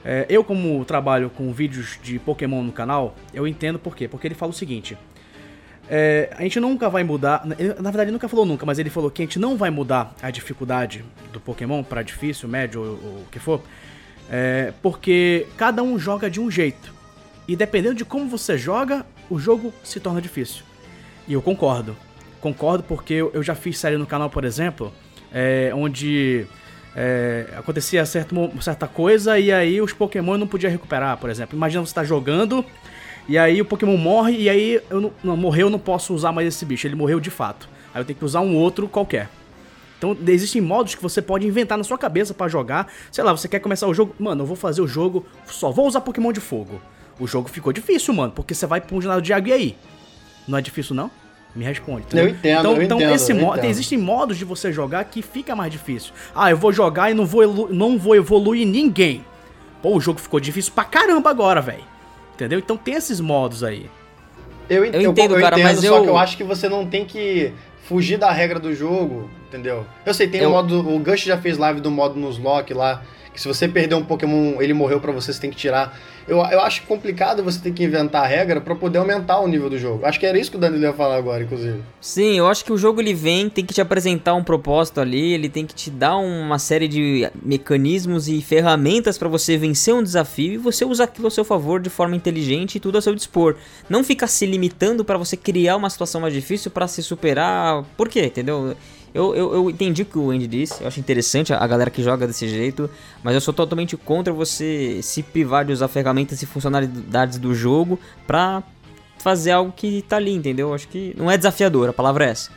É, eu, como trabalho com vídeos de Pokémon no canal, eu entendo por quê. Porque ele fala o seguinte: é, a gente nunca vai mudar. Na verdade, ele nunca falou nunca, mas ele falou que a gente não vai mudar a dificuldade do Pokémon para difícil, médio ou, ou, o que for, é, porque cada um joga de um jeito. E dependendo de como você joga, o jogo se torna difícil. E eu concordo. Concordo porque eu, já fiz série no canal, por exemplo, é, onde é, acontecia certo, certa coisa e aí os Pokémon não podiam recuperar, por exemplo. Imagina você estar tá jogando e aí o Pokémon morre e aí eu não, não, morreu, eu não posso usar mais esse bicho. Ele morreu de fato. Aí eu tenho que usar um outro qualquer. Então existem modos que você pode inventar na sua cabeça para jogar. Sei lá, você quer começar o jogo, mano, eu vou fazer o jogo, só vou usar Pokémon de fogo. O jogo ficou difícil, mano, porque você vai pra um jornal de água e aí? Não é difícil não? Me responde. Entendeu? Eu entendo, então, eu então entendo, esse modo, existem modos de você jogar que fica mais difícil. Ah, eu vou jogar e não vou, não vou evoluir ninguém. Pô, o jogo ficou difícil pra caramba agora, velho. Entendeu? Então tem esses modos aí. Eu, eu entendo, eu, cara, entendo, mas só eu... que eu acho que você não tem que fugir da regra do jogo, entendeu? Eu sei, tem o eu... modo. O Gush já fez live do modo nos lock lá, que se você perder um Pokémon, ele morreu para você, você tem que tirar. Eu, eu acho complicado você ter que inventar a regra para poder aumentar o nível do jogo. Acho que era isso que o Danilo ia falar agora, inclusive. Sim, eu acho que o jogo ele vem, tem que te apresentar um propósito ali, ele tem que te dar uma série de mecanismos e ferramentas para você vencer um desafio e você usar aquilo a seu favor de forma inteligente e tudo a seu dispor. Não ficar se limitando para você criar uma situação mais difícil para se superar. Por quê? Entendeu? Eu, eu, eu, entendi o que o Andy disse, eu acho interessante a, galera que joga desse jeito, mas eu sou totalmente contra você se privar de usar ferramentas e funcionalidades do jogo pra fazer algo que tá ali, entendeu? Eu acho que não é desafiador, a palavra é essa.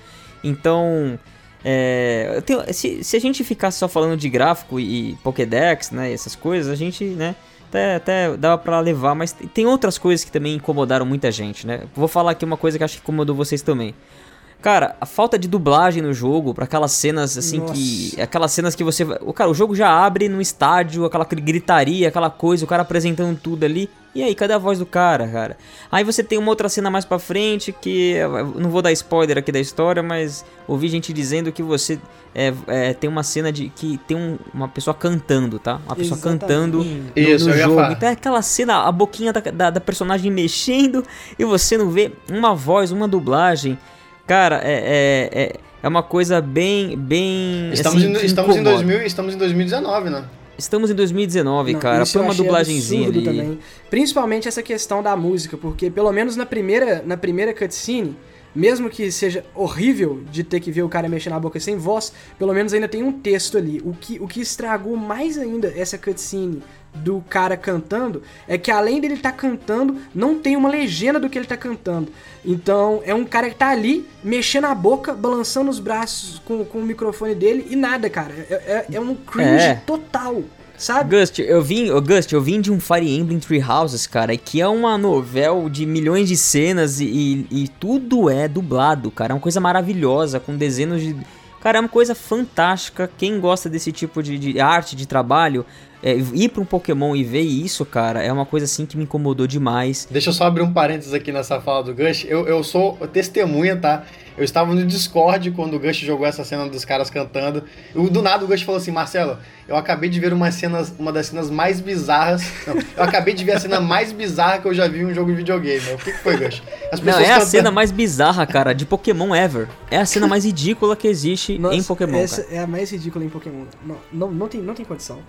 Então, é, tenho, se, se, a gente ficasse só falando de gráfico e, e Pokédex, né, essas coisas, a gente, né, até, até dava pra levar, mas tem outras coisas que também incomodaram muita gente, né? Vou falar aqui uma coisa que acho que incomodou vocês também. Cara, a falta de dublagem no jogo, para aquelas cenas assim Nossa. que. Aquelas cenas que você. O cara, o jogo já abre no estádio, aquela gritaria, aquela coisa, o cara apresentando tudo ali. E aí, cadê a voz do cara, cara? Aí você tem uma outra cena mais pra frente que. Não vou dar spoiler aqui da história, mas ouvi gente dizendo que você é, é, tem uma cena de que tem um, uma pessoa cantando, tá? Uma pessoa Exatamente. cantando no, Isso, no jogo. Então é aquela cena, a boquinha da, da, da personagem mexendo e você não vê uma voz, uma dublagem. Cara, é, é, é, é uma coisa bem. bem estamos, assim, em, estamos, em 2000, estamos em 2019, né? Estamos em 2019, Não, cara. Põe uma dublagenzinha ali. Também. Principalmente essa questão da música, porque pelo menos na primeira, na primeira cutscene, mesmo que seja horrível de ter que ver o cara mexendo na boca sem voz, pelo menos ainda tem um texto ali. O que, o que estragou mais ainda essa cutscene do cara cantando é que além dele estar tá cantando, não tem uma legenda do que ele tá cantando. Então é um cara que tá ali, mexendo a boca, balançando os braços com, com o microfone dele e nada, cara. É, é, é um cringe é. total. Sabe? Gust, eu vim, oh, Gust, eu vim de um Fire Emblem Three Houses, cara, que é uma novela de milhões de cenas e, e, e tudo é dublado, cara. É uma coisa maravilhosa, com dezenas de. Cara, é uma coisa fantástica. Quem gosta desse tipo de, de arte, de trabalho, é, ir pra um Pokémon e ver isso, cara, é uma coisa assim que me incomodou demais. Deixa eu só abrir um parênteses aqui nessa fala do Gush. Eu, eu sou testemunha, tá? Eu estava no Discord quando o Gush jogou essa cena dos caras cantando. E do nada o Gush falou assim: Marcelo, eu acabei de ver uma, cena, uma das cenas mais bizarras. Não, eu acabei de ver a cena mais bizarra que eu já vi em um jogo de videogame. O que, que foi, Gush? As pessoas Não, é cantando... a cena mais bizarra, cara, de Pokémon ever. É a cena mais ridícula que existe Nossa, em Pokémon. Essa cara. é a mais ridícula em Pokémon. Não, não, não, tem, não tem condição.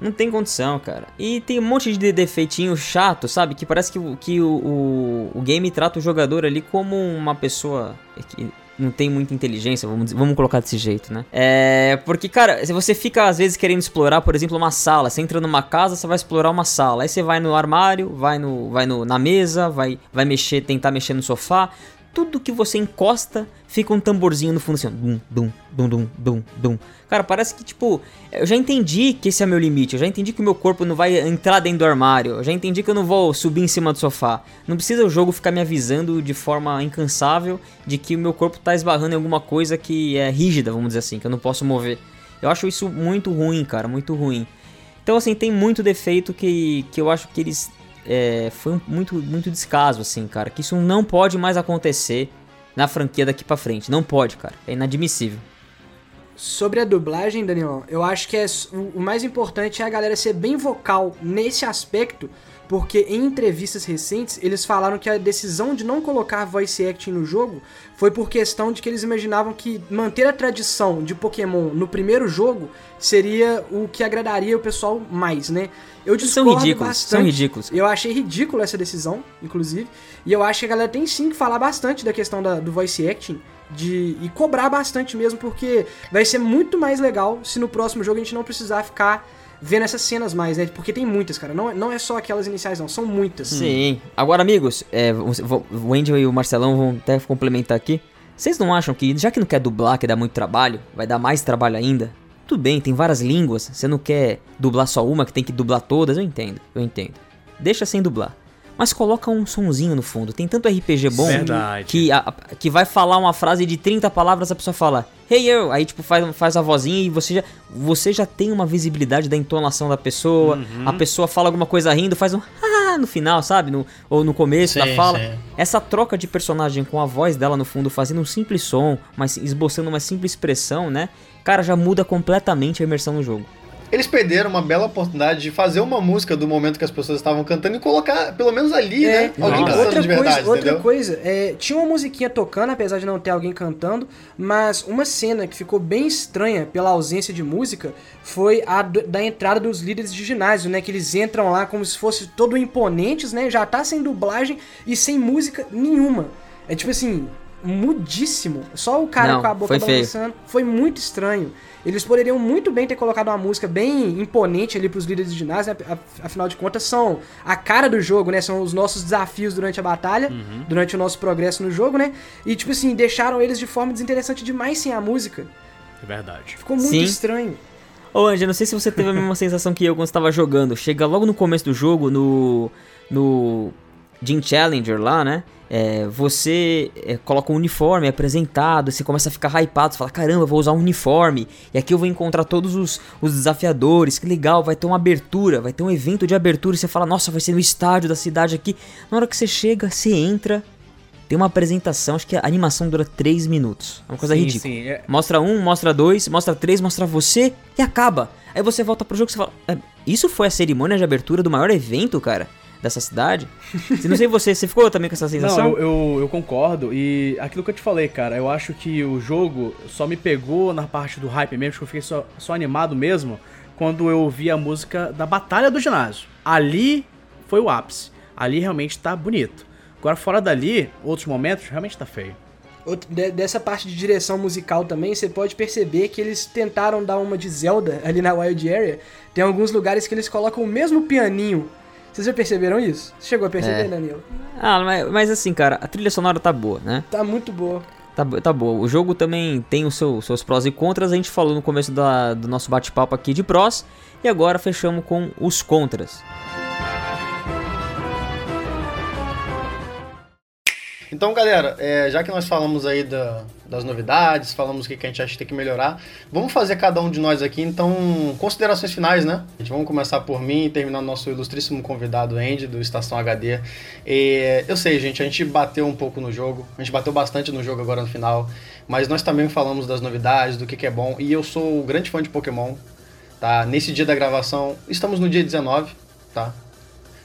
Não tem condição, cara. E tem um monte de defeitinho chato, sabe? Que parece que, que o, o, o game trata o jogador ali como uma pessoa que não tem muita inteligência, vamos, vamos colocar desse jeito, né? É. Porque, cara, se você fica às vezes querendo explorar, por exemplo, uma sala, você entra numa casa, você vai explorar uma sala. Aí você vai no armário, vai, no, vai no, na mesa, vai, vai mexer, tentar mexer no sofá tudo que você encosta fica um tamborzinho no fundo assim, dum, dum, dum, dum, dum, dum. Cara, parece que tipo, eu já entendi que esse é meu limite, eu já entendi que o meu corpo não vai entrar dentro do armário, eu já entendi que eu não vou subir em cima do sofá. Não precisa o jogo ficar me avisando de forma incansável de que o meu corpo tá esbarrando em alguma coisa que é rígida, vamos dizer assim, que eu não posso mover. Eu acho isso muito ruim, cara, muito ruim. Então, assim, tem muito defeito que, que eu acho que eles é, foi muito, muito descaso, assim, cara. Que isso não pode mais acontecer na franquia daqui pra frente. Não pode, cara. É inadmissível. Sobre a dublagem, Daniel, eu acho que é, o mais importante é a galera ser bem vocal nesse aspecto, porque em entrevistas recentes eles falaram que a decisão de não colocar voice acting no jogo foi por questão de que eles imaginavam que manter a tradição de Pokémon no primeiro jogo seria o que agradaria o pessoal mais, né? Eu discordo são ridículos, bastante. São ridículos. Eu achei ridícula essa decisão, inclusive, e eu acho que a galera tem sim que falar bastante da questão da, do voice acting de e cobrar bastante mesmo, porque vai ser muito mais legal se no próximo jogo a gente não precisar ficar vendo essas cenas mais, né? Porque tem muitas, cara. Não, não é só aquelas iniciais, não. São muitas. Sim. Agora, amigos, é, o Angel e o Marcelão vão até complementar aqui. Vocês não acham que, já que não quer dublar, que dá muito trabalho, vai dar mais trabalho ainda? Tudo bem, tem várias línguas. Você não quer dublar só uma, que tem que dublar todas. Eu entendo, eu entendo. Deixa sem dublar mas coloca um sonzinho no fundo. Tem tanto RPG bom Verdade. que, a, que vai falar uma frase de 30 palavras, a pessoa fala, hey eu, aí tipo faz, faz a vozinha e você já, você já tem uma visibilidade da entonação da pessoa, uhum. a pessoa fala alguma coisa rindo, faz um no final, sabe? No, ou no começo sim, da fala. Sim. Essa troca de personagem com a voz dela no fundo, fazendo um simples som, mas esboçando uma simples expressão, né? Cara, já muda completamente a imersão no jogo. Eles perderam uma bela oportunidade de fazer uma música do momento que as pessoas estavam cantando e colocar, pelo menos ali, é, né? Alguém cantando outra de verdade, coisa, Outra coisa, é, tinha uma musiquinha tocando, apesar de não ter alguém cantando, mas uma cena que ficou bem estranha pela ausência de música foi a do, da entrada dos líderes de ginásio, né? Que eles entram lá como se fossem todo imponentes, né? Já tá sem dublagem e sem música nenhuma. É tipo assim, mudíssimo. Só o cara não, com a boca foi balançando. Feio. Foi muito estranho. Eles poderiam muito bem ter colocado uma música bem imponente ali pros líderes de ginásio, né? afinal de contas são a cara do jogo, né? São os nossos desafios durante a batalha, uhum. durante o nosso progresso no jogo, né? E tipo assim, deixaram eles de forma desinteressante demais sem a música. É verdade. Ficou muito Sim. estranho. Ô, Anja, não sei se você teve a mesma sensação que eu quando estava jogando. Chega logo no começo do jogo, no. no. Gym Challenger lá, né? É, você é, coloca um uniforme é apresentado, você começa a ficar hypado, você fala, caramba, vou usar um uniforme, e aqui eu vou encontrar todos os, os desafiadores, que legal, vai ter uma abertura, vai ter um evento de abertura, e você fala, nossa, vai ser no estádio da cidade aqui. Na hora que você chega, você entra, tem uma apresentação, acho que a animação dura 3 minutos. É uma coisa sim, ridícula. Sim, é... Mostra um, mostra dois, mostra três, mostra você e acaba. Aí você volta pro jogo e você fala, é, isso foi a cerimônia de abertura do maior evento, cara? Dessa cidade. não sei você, você ficou também com essa sensação? Não, eu, eu, eu, concordo. E aquilo que eu te falei, cara, eu acho que o jogo só me pegou na parte do hype mesmo, que eu fiquei só, só animado mesmo, quando eu ouvi a música da Batalha do Ginásio. Ali foi o ápice. Ali realmente tá bonito. Agora, fora dali, outros momentos, realmente tá feio. Dessa parte de direção musical também, você pode perceber que eles tentaram dar uma de Zelda ali na Wild Area. Tem alguns lugares que eles colocam o mesmo pianinho vocês já perceberam isso? Você chegou a perceber, é. Danilo? Ah, mas, mas, assim, cara, a trilha sonora tá boa, né? Tá muito boa. Tá, tá boa. O jogo também tem os seu, seus prós e contras. A gente falou no começo da, do nosso bate-papo aqui de prós. E agora fechamos com os contras. Então, galera, é, já que nós falamos aí da, das novidades, falamos o que, a gente acha que tem que melhorar, vamos fazer cada um de nós aqui, então, considerações finais, né? A gente vamos começar por mim e terminar nosso ilustríssimo convidado, Andy, do Estação HD. E, eu sei, gente, a gente bateu um pouco no jogo, a gente bateu bastante no jogo agora no final, mas nós também falamos das novidades, do que, que é bom, e eu sou grande fã de Pokémon, tá? Nesse dia da gravação, estamos no dia 19, tá?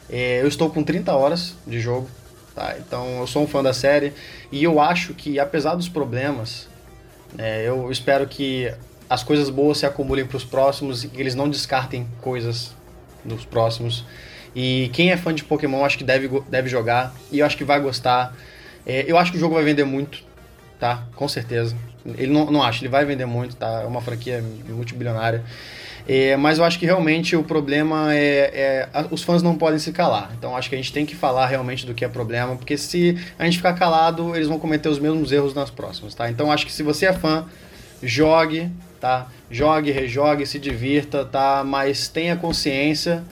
É, eu estou com 30 horas de jogo, Tá? Então eu sou um fã da série e eu acho que apesar dos problemas, é, eu espero que as coisas boas se acumulem para os próximos e que eles não descartem coisas dos próximos. E quem é fã de Pokémon acho que deve, deve jogar e eu acho que vai gostar. É, eu acho que o jogo vai vender muito, tá? Com certeza. Ele não, não acho, ele vai vender muito, tá? É uma franquia multibilionária. É, mas eu acho que realmente o problema é, é, Os fãs não podem se calar. Então acho que a gente tem que falar realmente do que é problema, porque se a gente ficar calado, eles vão cometer os mesmos erros nas próximas, tá? Então acho que se você é fã, jogue, tá? Jogue, rejogue, se divirta, tá? Mas tenha consciência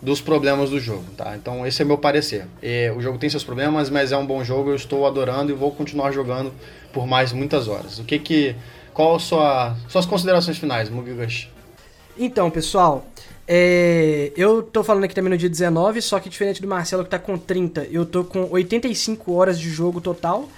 dos problemas do jogo, tá? Então esse é meu parecer. E, o jogo tem seus problemas, mas é um bom jogo, eu estou adorando e vou continuar jogando por mais muitas horas. O que que qual sua suas considerações finais, Mugigashi? Então, pessoal, é, eu tô falando aqui também no dia 19, só que diferente do Marcelo que tá com 30, eu tô com 85 horas de jogo total.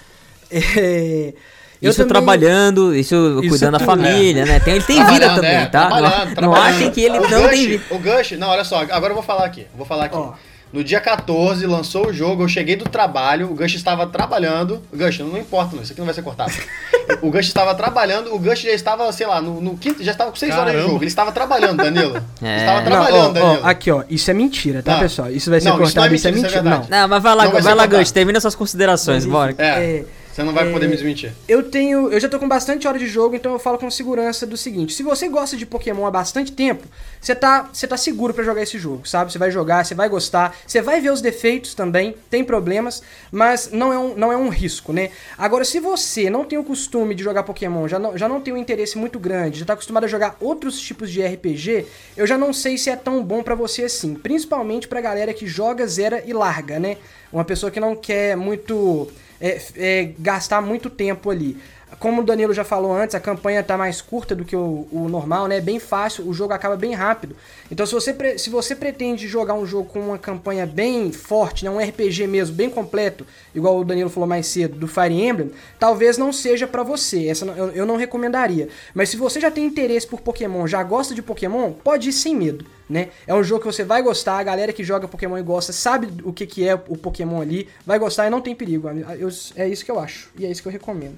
É, isso também... trabalhando, isso, isso cuidando da família, é. né? Tem, ele tem vida também, é, tá? Trabalhando, não, não achem que ele o não Gush, tem vida. O Gush, não, olha só, agora eu vou falar aqui. Vou falar aqui. Oh. No dia 14, lançou o jogo, eu cheguei do trabalho, o Gush estava trabalhando. Gush, não importa, não, isso aqui não vai ser cortado. o Gush estava trabalhando, o Gush já estava, sei lá, no, no quinto, já estava com 6 horas de jogo. Ele estava trabalhando, Danilo. É. estava trabalhando, não, ó, Danilo. Ó, aqui, ó, isso é mentira, tá, não. pessoal? Isso vai ser não, cortado, isso, é mentira. Isso é mentira. Isso é não. não, mas vai lá, vai, vai lá, Gush, termina suas considerações, bora. É. é você não vai é, poder me desmentir. Eu tenho. Eu já tô com bastante hora de jogo, então eu falo com segurança do seguinte: se você gosta de Pokémon há bastante tempo, você tá, você tá seguro para jogar esse jogo, sabe? Você vai jogar, você vai gostar, você vai ver os defeitos também, tem problemas, mas não é um, não é um risco, né? Agora, se você não tem o costume de jogar Pokémon, já não, já não tem um interesse muito grande, já tá acostumado a jogar outros tipos de RPG, eu já não sei se é tão bom para você assim. Principalmente pra galera que joga, zera e larga, né? Uma pessoa que não quer muito é, é, gastar muito tempo ali. Como o Danilo já falou antes, a campanha tá mais curta do que o, o, normal, né? É bem fácil, o jogo acaba bem rápido. Então, se você, se você pretende jogar um jogo com uma campanha bem forte, né? um RPG mesmo, bem completo, igual o Danilo falou mais cedo, do Fire Emblem, talvez não seja para você. Essa eu, eu não recomendaria. Mas se você já tem interesse por Pokémon, já gosta de Pokémon, pode ir sem medo. Né? É um jogo que você vai gostar, a galera que joga Pokémon e gosta sabe o que, que é o Pokémon ali, vai gostar e não tem perigo. Eu, é isso que eu acho e é isso que eu recomendo.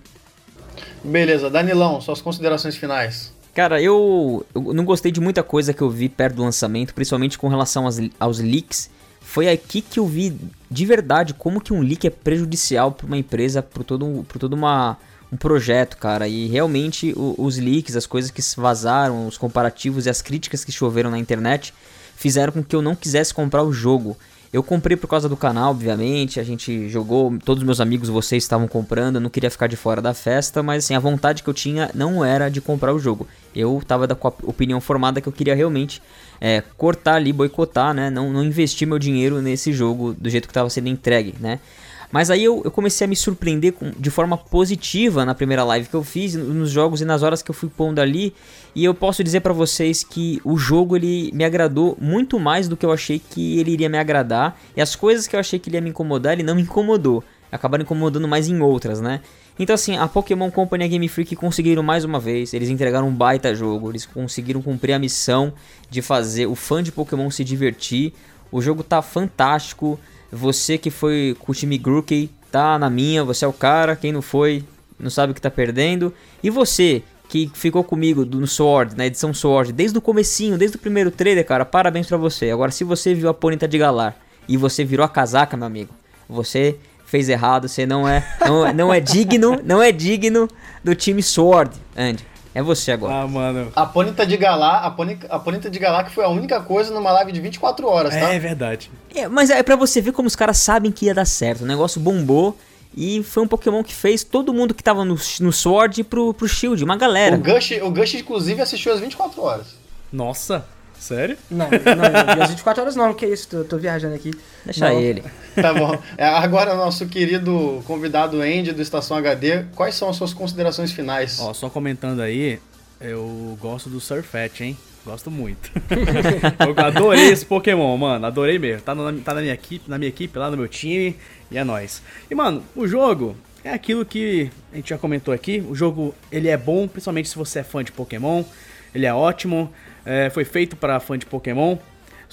Beleza, Danilão, suas considerações finais. Cara, eu, eu não gostei de muita coisa que eu vi perto do lançamento, principalmente com relação aos, aos leaks. Foi aqui que eu vi de verdade como que um leak é prejudicial para uma empresa, para todo, por todo uma, um projeto, cara. E realmente o, os leaks, as coisas que vazaram, os comparativos e as críticas que choveram na internet fizeram com que eu não quisesse comprar o jogo. Eu comprei por causa do canal, obviamente. A gente jogou, todos os meus amigos, vocês estavam comprando. Eu não queria ficar de fora da festa, mas assim, a vontade que eu tinha não era de comprar o jogo. Eu tava com a opinião formada que eu queria realmente é, cortar ali, boicotar, né? Não, não investir meu dinheiro nesse jogo do jeito que estava sendo entregue, né? Mas aí eu, eu, comecei a me surpreender com, de forma positiva na primeira live que eu fiz, nos jogos e nas horas que eu fui pondo ali. E eu posso dizer para vocês que o jogo ele me agradou muito mais do que eu achei que ele iria me agradar. E as coisas que eu achei que ele ia me incomodar, ele não me incomodou. Acabaram incomodando mais em outras, né? Então assim, a Pokémon Company e a Game Freak conseguiram mais uma vez, eles entregaram um baita jogo, eles conseguiram cumprir a missão de fazer o fã de Pokémon se divertir. O jogo tá fantástico, você que foi com o time Grookey, tá na minha, você é o cara. Quem não foi, não sabe o que tá perdendo. E você que ficou comigo no Sword, na edição Sword, desde o comecinho, desde o primeiro trailer, cara, parabéns pra você. Agora, se você viu a Pônita de Galar e você virou a casaca, meu amigo, você fez errado, você não é, não, é, não é digno, não é digno do time Sword, Andy. É você agora. Ah, mano. A Pônita de Galar, a Pônita, a Pônita de Galar que foi a única coisa numa live de 24 horas, tá? É verdade. É, mas é pra você ver como os caras sabem que ia dar certo. O negócio bombou. E foi um Pokémon que fez todo mundo que tava no, no Sword pro, pro Shield, uma galera. O Gush, o Gush, inclusive, assistiu as 24 horas. Nossa. Sério? Não, não, não, 24 horas não, que isso, tô, tô viajando aqui. Deixa não. ele. Tá bom. É, agora, nosso querido convidado Andy do Estação HD, quais são as suas considerações finais? Ó, só comentando aí, eu gosto do Surfet, hein? Gosto muito. eu adorei esse Pokémon, mano. Adorei mesmo. Tá na, tá na minha equipe, na minha equipe, lá no meu time. E é nóis. E, mano, o jogo é aquilo que a gente já comentou aqui. O jogo, ele é bom, principalmente se você é fã de Pokémon. Ele é ótimo é, foi feito para fã de Pokémon.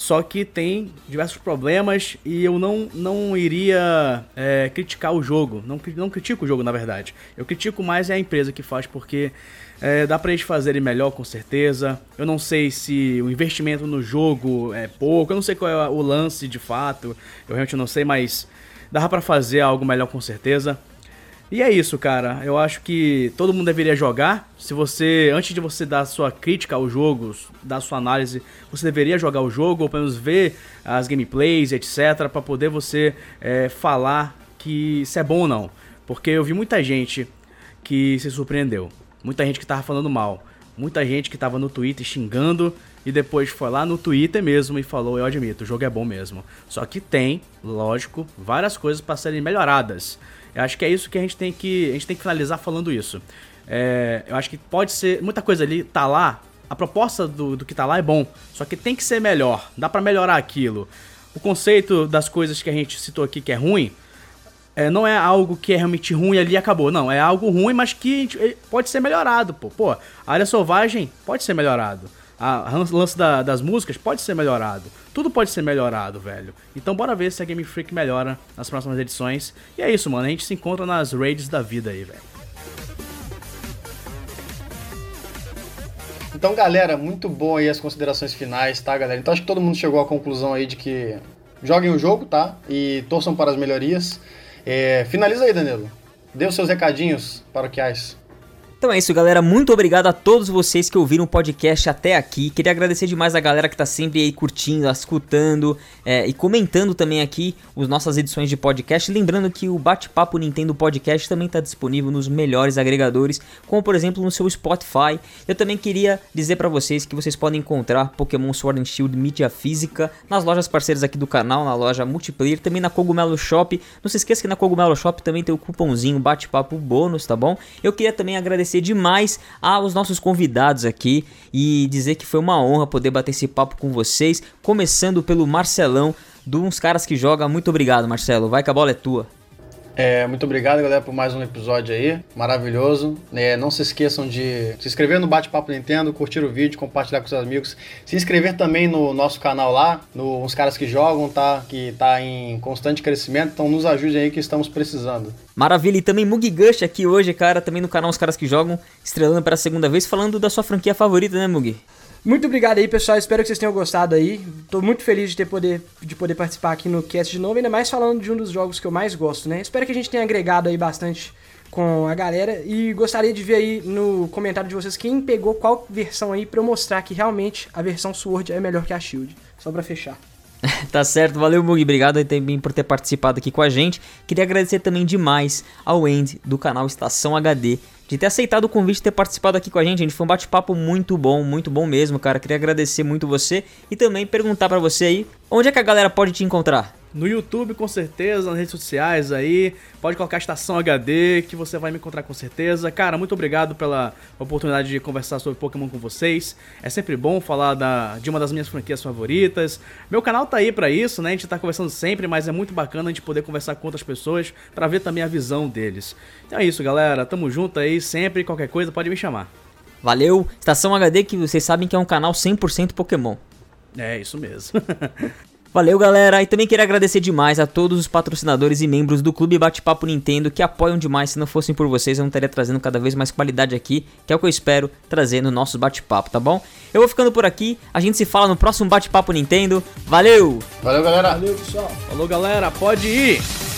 Só que tem diversos problemas e eu não, não iria é, criticar o jogo. Não, não critico o jogo, na verdade. Eu critico mais é a empresa que faz, porque é, dá pra eles fazerem melhor, com certeza. Eu não sei se o investimento no jogo é pouco. Eu não sei qual é o lance de fato. Eu realmente não sei, mas dá pra fazer algo melhor, com certeza. E é isso, cara. Eu acho que todo mundo deveria jogar. Se você, antes de você dar sua crítica ao jogo, dar sua análise, você deveria jogar o jogo, ou pelo menos ver as gameplays, etc, para poder você é, falar que se é bom ou não. Porque eu vi muita gente que se surpreendeu, muita gente que tava falando mal, muita gente que tava no Twitter xingando e depois foi lá no Twitter mesmo e falou: Eu admito, o jogo é bom mesmo. Só que tem, lógico, várias coisas para serem melhoradas. Eu acho que é isso que a gente tem que, a gente tem que finalizar falando isso. É, eu acho que pode ser. Muita coisa ali tá lá. A proposta do, do que tá lá é bom. Só que tem que ser melhor. Dá para melhorar aquilo. O conceito das coisas que a gente citou aqui que é ruim. É, não é algo que é realmente ruim ali e acabou. Não, é algo ruim, mas que pode ser melhorado. Pô, pô a área selvagem pode ser melhorado. A lance da, das músicas pode ser melhorado. Tudo pode ser melhorado, velho. Então bora ver se a Game Freak melhora nas próximas edições. E é isso, mano. A gente se encontra nas raids da vida aí, velho. Então, galera, muito bom aí as considerações finais, tá, galera? Então acho que todo mundo chegou à conclusão aí de que joguem o jogo, tá? E torçam para as melhorias. É, finaliza aí, Danilo. Dê os seus recadinhos paroquiais. Então é isso, galera. Muito obrigado a todos vocês que ouviram o podcast até aqui. Queria agradecer demais a galera que tá sempre aí curtindo, escutando é, e comentando também aqui as nossas edições de podcast. Lembrando que o Bate-Papo Nintendo Podcast também está disponível nos melhores agregadores, como por exemplo no seu Spotify. Eu também queria dizer para vocês que vocês podem encontrar Pokémon Sword and Shield mídia física nas lojas parceiras aqui do canal, na loja Multiplayer, também na Cogumelo Shop. Não se esqueça que na Cogumelo Shop também tem o cupomzinho Bate-Papo Bônus, tá bom? Eu queria também agradecer agradecer demais aos nossos convidados aqui e dizer que foi uma honra poder bater esse papo com vocês, começando pelo Marcelão, de uns caras que joga. Muito obrigado, Marcelo. Vai que a bola é tua. É, muito obrigado, galera, por mais um episódio aí. Maravilhoso. É, não se esqueçam de se inscrever no Bate-Papo Nintendo, curtir o vídeo, compartilhar com seus amigos. Se inscrever também no nosso canal lá, no Caras que Jogam, tá? Que tá em constante crescimento. Então nos ajude aí que estamos precisando. Maravilha. E também Mugi aqui hoje, cara, também no canal Os Caras que Jogam, estrelando para a segunda vez, falando da sua franquia favorita, né, Mugi? Muito obrigado aí, pessoal. Espero que vocês tenham gostado aí. Tô muito feliz de ter poder, de poder participar aqui no cast de novo, ainda mais falando de um dos jogos que eu mais gosto, né? Espero que a gente tenha agregado aí bastante com a galera e gostaria de ver aí no comentário de vocês quem pegou qual versão aí para eu mostrar que realmente a versão Sword é melhor que a Shield. Só para fechar. tá certo, valeu Mug, obrigado também por ter participado aqui com a gente. Queria agradecer também demais ao Andy do canal Estação HD de ter aceitado o convite e ter participado aqui com a gente. Gente foi um bate-papo muito bom, muito bom mesmo, cara. Queria agradecer muito você e também perguntar para você aí, onde é que a galera pode te encontrar? No YouTube, com certeza, nas redes sociais aí. Pode colocar Estação HD, que você vai me encontrar com certeza. Cara, muito obrigado pela oportunidade de conversar sobre Pokémon com vocês. É sempre bom falar da, de uma das minhas franquias favoritas. Meu canal tá aí para isso, né? A gente tá conversando sempre, mas é muito bacana a gente poder conversar com outras pessoas para ver também a visão deles. Então é isso, galera. Tamo junto aí sempre. Qualquer coisa, pode me chamar. Valeu! Estação HD, que vocês sabem que é um canal 100% Pokémon. É, isso mesmo. Valeu, galera! E também queria agradecer demais a todos os patrocinadores e membros do Clube Bate-Papo Nintendo que apoiam demais. Se não fossem por vocês, eu não estaria trazendo cada vez mais qualidade aqui, que é o que eu espero trazer no nosso bate-papo, tá bom? Eu vou ficando por aqui, a gente se fala no próximo Bate-Papo Nintendo. Valeu! Valeu, galera! Valeu, pessoal! Falou, galera! Pode ir!